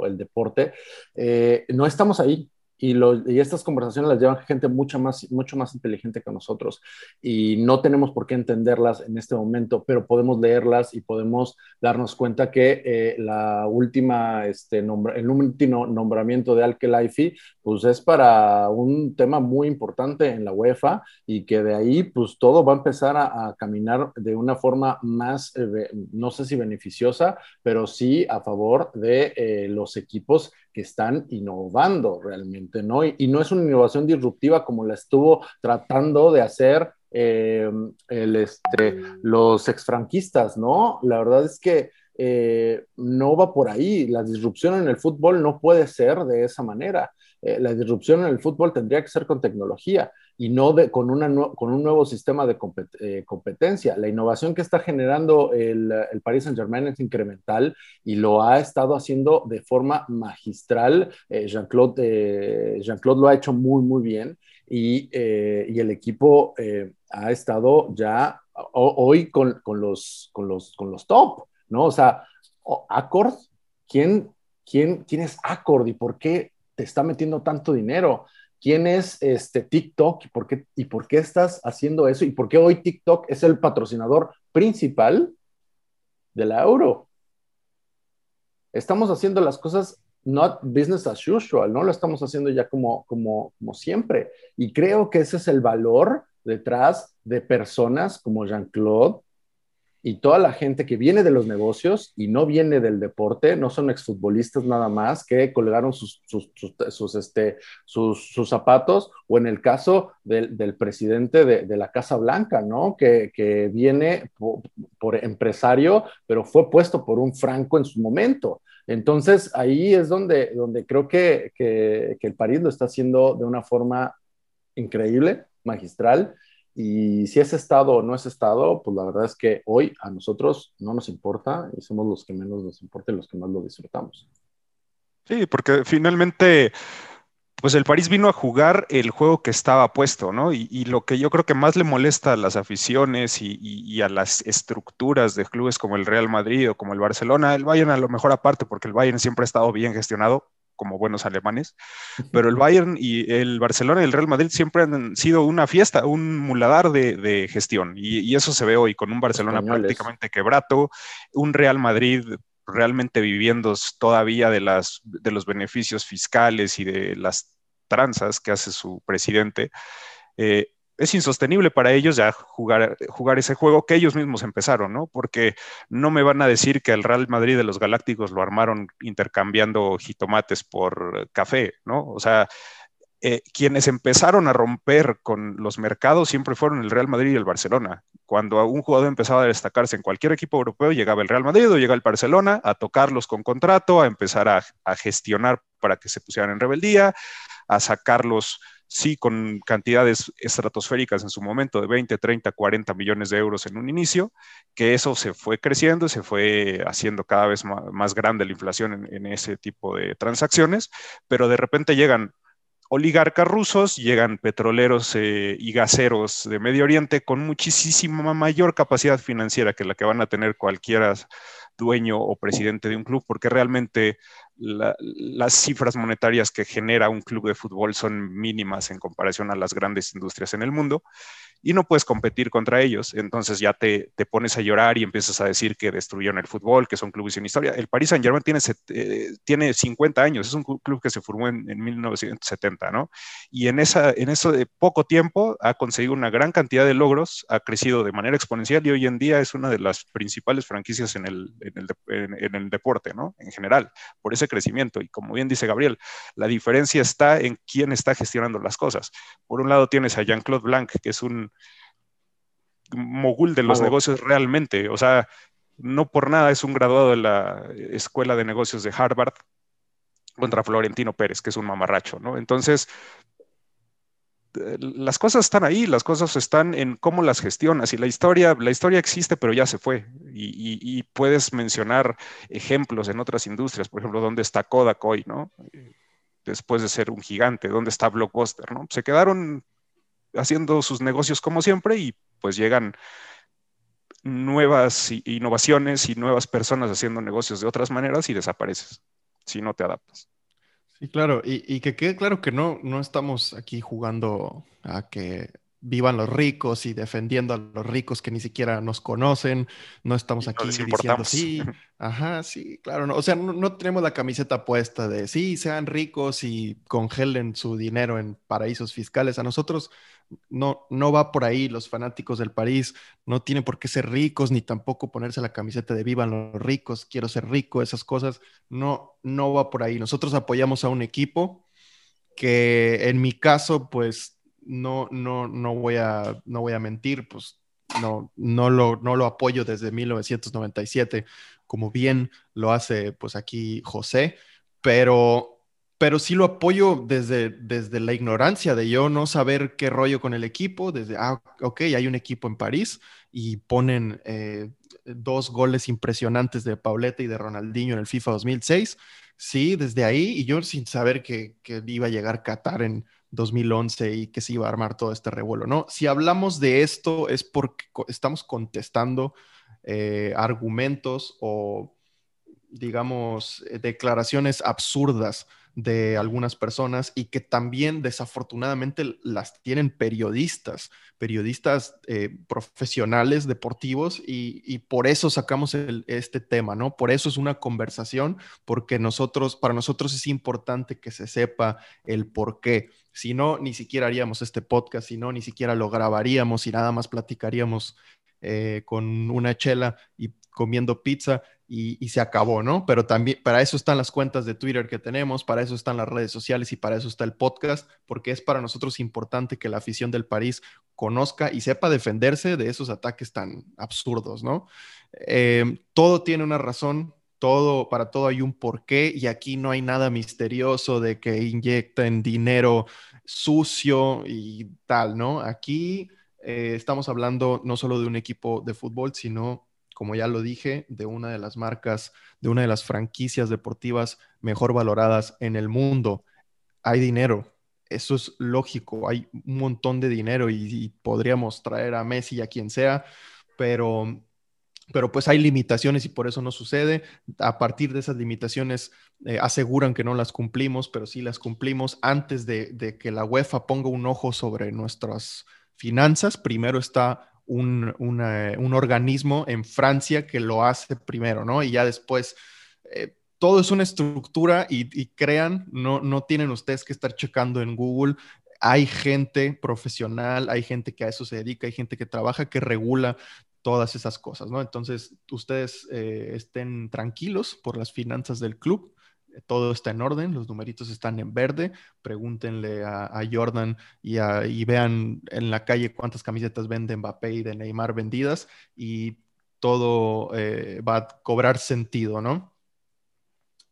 el deporte. Eh, no estamos ahí, y, estas conversaciones las llevan gente mucho más, mucho más inteligente que nosotros y no tenemos por qué entenderlas en este momento, pero podemos leerlas y podemos darnos cuenta que eh, la última, este, el último nombramiento de Al-Khelaifi pues es para un tema muy importante en la UEFA y que de ahí pues todo va a empezar a, caminar de una forma más, eh, no sé si beneficiosa, pero sí a favor de eh, los equipos que están innovando realmente, ¿no? Y, no es una innovación disruptiva como la estuvo tratando de hacer eh, el, este, los exfranquistas, ¿no? La verdad es que eh, no va por ahí. La disrupción en el fútbol no puede ser de esa manera. Eh, la disrupción en el fútbol tendría que ser con tecnología y no de, con, una, con un nuevo sistema de eh, competencia. La innovación que está generando el, el Paris Saint Germain es incremental y lo ha estado haciendo de forma magistral. Eh, Jean-Claude Jean lo ha hecho muy, muy bien y, y el equipo ha estado ya hoy con, con, los, con, los, con los top, ¿no? O sea, Accord, ¿quién, quién, quién es Accord y por qué te está metiendo tanto dinero? ¿Quién es este TikTok y por qué, y por qué estás haciendo eso? ¿Y por qué hoy TikTok es el patrocinador principal de la euro? Estamos haciendo las cosas not business as usual, no lo estamos haciendo ya como, como, como siempre. Y creo que ese es el valor detrás de personas como Jean-Claude, y toda la gente que viene de los negocios y no viene del deporte, no son exfutbolistas nada más, que colgaron sus, sus, este, sus, zapatos, o en el caso del, del presidente de, de, la Casa Blanca, ¿no? Que, que viene por, empresario, pero fue puesto por un franco en su momento. Entonces, ahí es donde, donde creo que, que, que el París lo está haciendo de una forma increíble, magistral, y si es Estado o no es Estado, pues la verdad es que hoy a nosotros no nos importa y somos los que menos nos importa y los que más lo disfrutamos. Sí, porque finalmente, pues el París vino a jugar el juego que estaba puesto, ¿no? Y, lo que yo creo que más le molesta a las aficiones y, a las estructuras de clubes como el Real Madrid o como el Barcelona, el Bayern a lo mejor aparte, porque el Bayern siempre ha estado bien gestionado, como buenos alemanes, pero el Bayern y el Barcelona y el Real Madrid siempre han sido una fiesta, un muladar de, gestión, y, eso se ve hoy con un Barcelona prácticamente quebrato, un Real Madrid realmente viviendo todavía de, las, de los beneficios fiscales y de las tranzas que hace su presidente. Eh, es insostenible para ellos ya jugar, jugar ese juego que ellos mismos empezaron, ¿no? Porque no me van a decir que el Real Madrid de los Galácticos lo armaron intercambiando jitomates por café, ¿no? O sea, eh, quienes empezaron a romper con los mercados siempre fueron el Real Madrid y el Barcelona. Cuando un jugador empezaba a destacarse en cualquier equipo europeo, llegaba el Real Madrid o llegaba el Barcelona a tocarlos con contrato, a empezar a, a gestionar para que se pusieran en rebeldía, a sacarlos sí con cantidades estratosféricas en su momento de 20, 30, 40 millones de euros en un inicio, que eso se fue creciendo, se fue haciendo cada vez más, grande la inflación en, ese tipo de transacciones, pero de repente llegan oligarcas rusos, llegan petroleros eh, y gaseros de Medio Oriente con muchísima mayor capacidad financiera que la que van a tener cualquiera dueño o presidente de un club, porque realmente las cifras monetarias que genera un club de fútbol son mínimas en comparación a las grandes industrias en el mundo y no puedes competir contra ellos. Entonces ya te, te, pones a llorar y empiezas a decir que destruyeron el fútbol, que son clubes sin historia. El Paris Saint Germain tiene, eh, tiene 50 años, es un club que se formó en, en, 1970, ¿no? Y en, esa, en eso de poco tiempo ha conseguido una gran cantidad de logros, ha crecido de manera exponencial y hoy en día es una de las principales franquicias en el, en el, en el deporte, ¿no? En general, por ese crecimiento. Y como bien dice Gabriel, la diferencia está en quién está gestionando las cosas. Por un lado tienes a Jean-Claude Blanc, que es un mogul de los negocios realmente. O sea, no por nada es un graduado de la Escuela de Negocios de Harvard contra Florentino Pérez, que es un mamarracho, ¿no? Entonces, eh, las cosas están ahí, las cosas están en cómo las gestionas y la historia, la historia existe, pero ya se fue. Y, puedes mencionar ejemplos en otras industrias, por ejemplo, ¿dónde está Kodak hoy, no? Después de ser un gigante, ¿dónde está Blockbuster, no? Se quedaron haciendo sus negocios como siempre y pues llegan nuevas innovaciones y nuevas personas haciendo negocios de otras maneras y desapareces si no te adaptas. Sí, claro, y, que quede claro que no, no estamos aquí jugando a que vivan los ricos y defendiendo a los ricos que ni siquiera nos conocen, no estamos aquí diciendo sí, <laughs> ajá, sí, claro, no, o sea, no, no, tenemos la camiseta puesta de sí, sean ricos y congelen su dinero en paraísos fiscales. A nosotros no, no va por ahí. Los fanáticos del París no tienen por qué ser ricos, ni tampoco ponerse la camiseta de vivan los ricos, quiero ser rico, esas cosas. No, no va por ahí. Nosotros apoyamos a un equipo que en mi caso, pues no, no, no, voy, a, no voy a mentir, pues no, no, lo, no lo apoyo desde 1997, como bien lo hace pues aquí José, pero pero sí lo apoyo desde, desde la ignorancia de yo no saber qué rollo con el equipo, desde, ah, ok, hay un equipo en París y ponen eh, dos goles impresionantes de Pauleta y de Ronaldinho en el FIFA 2006, sí, desde ahí, y yo sin saber que, que iba a llegar Qatar en 2011 y que se iba a armar todo este revuelo, ¿no? Si hablamos de esto es porque estamos contestando eh, argumentos o digamos, declaraciones absurdas de algunas personas y que también desafortunadamente las tienen periodistas, periodistas eh, profesionales deportivos y, por eso sacamos este tema, ¿no? Por eso es una conversación, porque nosotros, para nosotros es importante que se sepa el por qué. Si no, ni siquiera haríamos este podcast, si no, ni siquiera lo grabaríamos y nada más platicaríamos eh, con una chela y comiendo pizza y, se acabó, ¿no? Pero también para eso están las cuentas de Twitter que tenemos, para eso están las redes sociales y para eso está el podcast, porque es para nosotros importante que la afición del París conozca y sepa defenderse de esos ataques tan absurdos, ¿no? Eh, todo tiene una razón, todo, para todo hay un porqué y aquí no hay nada misterioso de que inyecten dinero sucio y tal, ¿no? Aquí eh, estamos hablando no solo de un equipo de fútbol, sino, como ya lo dije, de una de las marcas, de una de las franquicias deportivas mejor valoradas en el mundo. Hay dinero, eso es lógico, hay un montón de dinero y, podríamos traer a Messi a quien sea, pero, pero pues hay limitaciones y por eso no sucede. A partir de esas limitaciones eh, aseguran que no las cumplimos, pero sí las cumplimos antes de, que la UEFA ponga un ojo sobre nuestras finanzas. Primero está un, un organismo en Francia que lo hace primero, ¿no? Y ya después... Eh, todo es una estructura y, crean, no, no tienen ustedes que estar checando en Google. Hay gente profesional, hay gente que a eso se dedica, hay gente que trabaja, que regula todas esas cosas, ¿no? Entonces, ustedes eh, estén tranquilos por las finanzas del club. Todo está en orden, los numeritos están en verde. Pregúntenle a, Jordan y, y, vean en la calle cuántas camisetas vende Mbappé y de Neymar vendidas y todo eh, va a cobrar sentido, ¿no?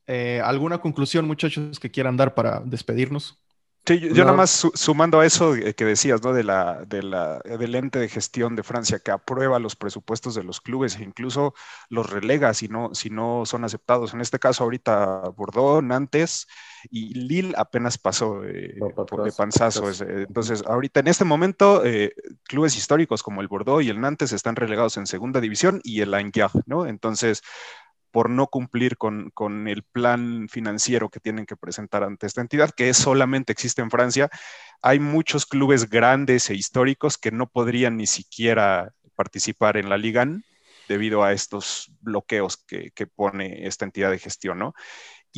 Eh, ¿Alguna conclusión, muchachos, que quieran dar para despedirnos? Sí, yo, nada más sumando a eso que decías, ¿no? De la, de la, del ente de gestión de Francia que aprueba los presupuestos de los clubes e incluso los relega si no, si no son aceptados. En este caso, ahorita Bordeaux, Nantes y Lille apenas pasó eh, de panzazo. Entonces, ahorita en este momento, eh, clubes históricos como el Bordeaux y el Nantes están relegados en segunda división y el Angers, ¿no? Entonces, por no cumplir con, el plan financiero que tienen que presentar ante esta entidad, que solamente existe en Francia. Hay muchos clubes grandes e históricos que no podrían ni siquiera participar en la Liga debido a estos bloqueos que, que, pone esta entidad de gestión, ¿no?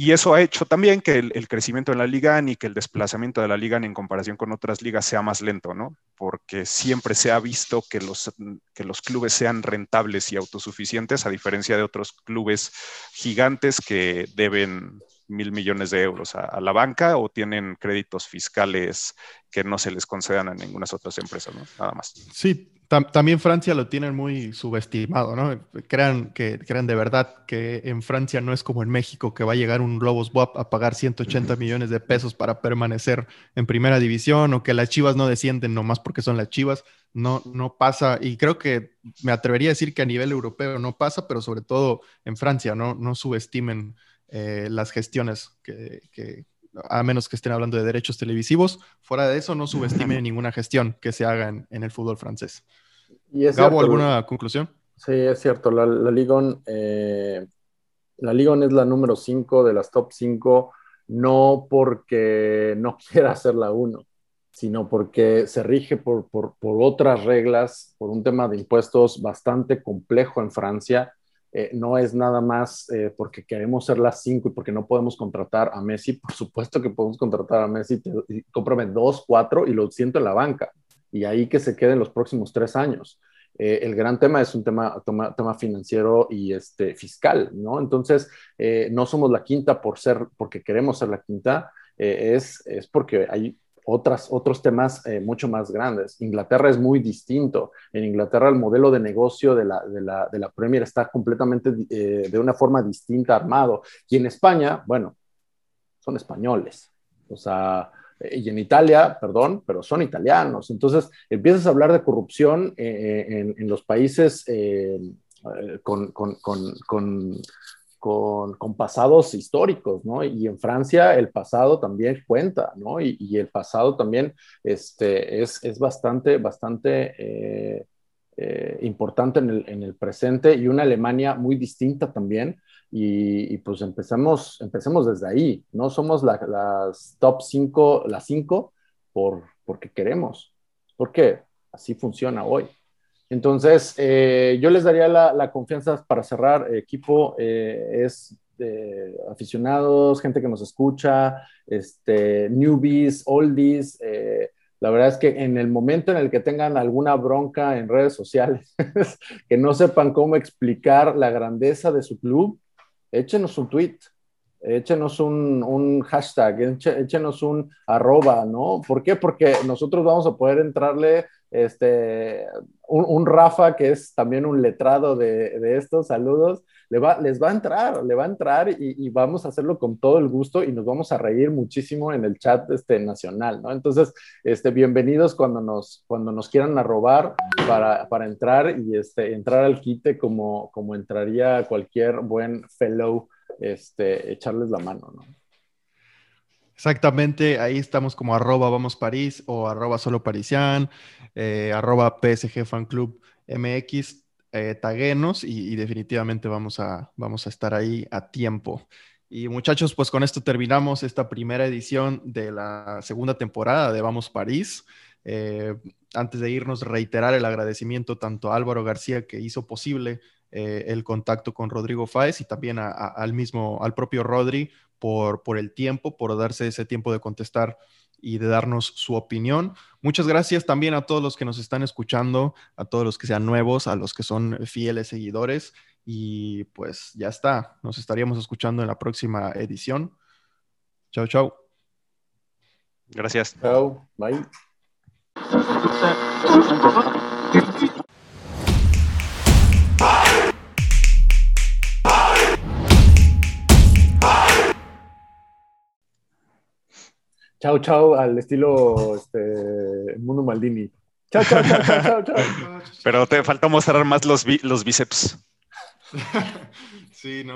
Y eso ha hecho también que el, crecimiento de la liga y que el desplazamiento de la liga en comparación con otras ligas sea más lento, ¿no? Porque siempre se ha visto que los, que los clubes sean rentables y autosuficientes, a diferencia de otros clubes gigantes que deben mil millones de euros a, la banca o tienen créditos fiscales que no se les concedan a ninguna otras empresas, ¿no? Nada más. Sí, también Francia lo tienen muy subestimado, ¿no? Crean que crean de verdad que en Francia no es como en México que va a llegar un Globos WAP a pagar 180 millones de pesos para permanecer en primera división o que las Chivas no descienden nomás porque son las Chivas. No, no pasa y creo que me atrevería a decir que a nivel europeo no pasa, pero sobre todo en Francia, no, no subestimen eh, las gestiones que, que, a menos que estén hablando de derechos televisivos. Fuera de eso, no subestime <laughs> ninguna gestión que se haga en, el fútbol francés. Y Gabo, ¿alguna conclusión? Sí, es cierto. La, la Ligon, eh, la Ligon es la número 5 de las top 5, no porque no <laughs> quiera ser la 1, sino porque se rige por, por, por otras reglas, por un tema de impuestos bastante complejo en Francia eh, no es nada más eh, porque queremos ser las cinco y porque no podemos contratar a Messi. Por supuesto que podemos contratar a Messi, cómprame dos, cuatro y lo siento en la banca. Y ahí que se queden los próximos tres años. Eh, el gran tema es un tema, tema, financiero y este, fiscal, ¿no? Entonces, no somos la quinta por ser, porque queremos ser la quinta, es, es porque hay otras, otros temas eh, mucho más grandes. Inglaterra es muy distinto. En Inglaterra el modelo de negocio de la, de la, de la Premier está completamente eh, de una forma distinta armado. Y en España, bueno, son españoles. O sea, y en Italia, perdón, pero son italianos. Entonces empiezas a hablar de corrupción eh, en, en, los países con, con, con con, con, pasados históricos, ¿no? Y en Francia el pasado también cuenta, ¿no? Y, el pasado también este, es, es bastante, bastante eh, eh, importante en el, en el, presente y una Alemania muy distinta también. Y, pues empezamos, empecemos desde ahí, ¿no? Somos la, las top 5, las 5 por, porque queremos, porque así funciona hoy. Entonces, eh, yo les daría la, confianza para cerrar, equipo, eh, es aficionados, gente que nos escucha, este, newbies, oldies. Eh, la verdad es que en el momento en el que tengan alguna bronca en redes sociales, <laughs> que no sepan cómo explicar la grandeza de su club, échenos un tweet, échenos un, un hashtag, échenos un arroba, ¿no? ¿Por qué? Porque nosotros vamos a poder entrarle este, un, Rafa que es también un letrado de, de estos, saludos, les va a entrar, le va a entrar y, vamos a hacerlo con todo el gusto y nos vamos a reír muchísimo en el chat este, nacional, ¿no? Entonces, este, bienvenidos cuando nos, cuando nos quieran arrobar para, para entrar y este, entrar al quite como, como entraría cualquier buen fellow, este, echarles la mano, ¿no? Exactamente, ahí estamos como arroba vamos París o arroba solo parisian, eh, arroba PSG Club MX eh, taguenos y, definitivamente vamos a, vamos a estar ahí a tiempo. Y muchachos, pues con esto terminamos esta primera edición de la segunda temporada de Vamos París. Eh, antes de irnos, reiterar el agradecimiento tanto a Álvaro García que hizo posible eh, el contacto con Rodrigo Fáez y también al mismo, al propio Rodri por, por el tiempo, por darse ese tiempo de contestar y de darnos su opinión. Muchas gracias también a todos los que nos están escuchando, a todos los que sean nuevos, a los que son fieles seguidores. Y pues ya está, nos estaríamos escuchando en la próxima edición. Chao, chao. Gracias. Chao, bye. Chao, chao, al estilo este, Mundo Maldini. Chao, chao, chao, chao, chao, Pero te falta mostrar más los, los bíceps. <laughs> sí, no.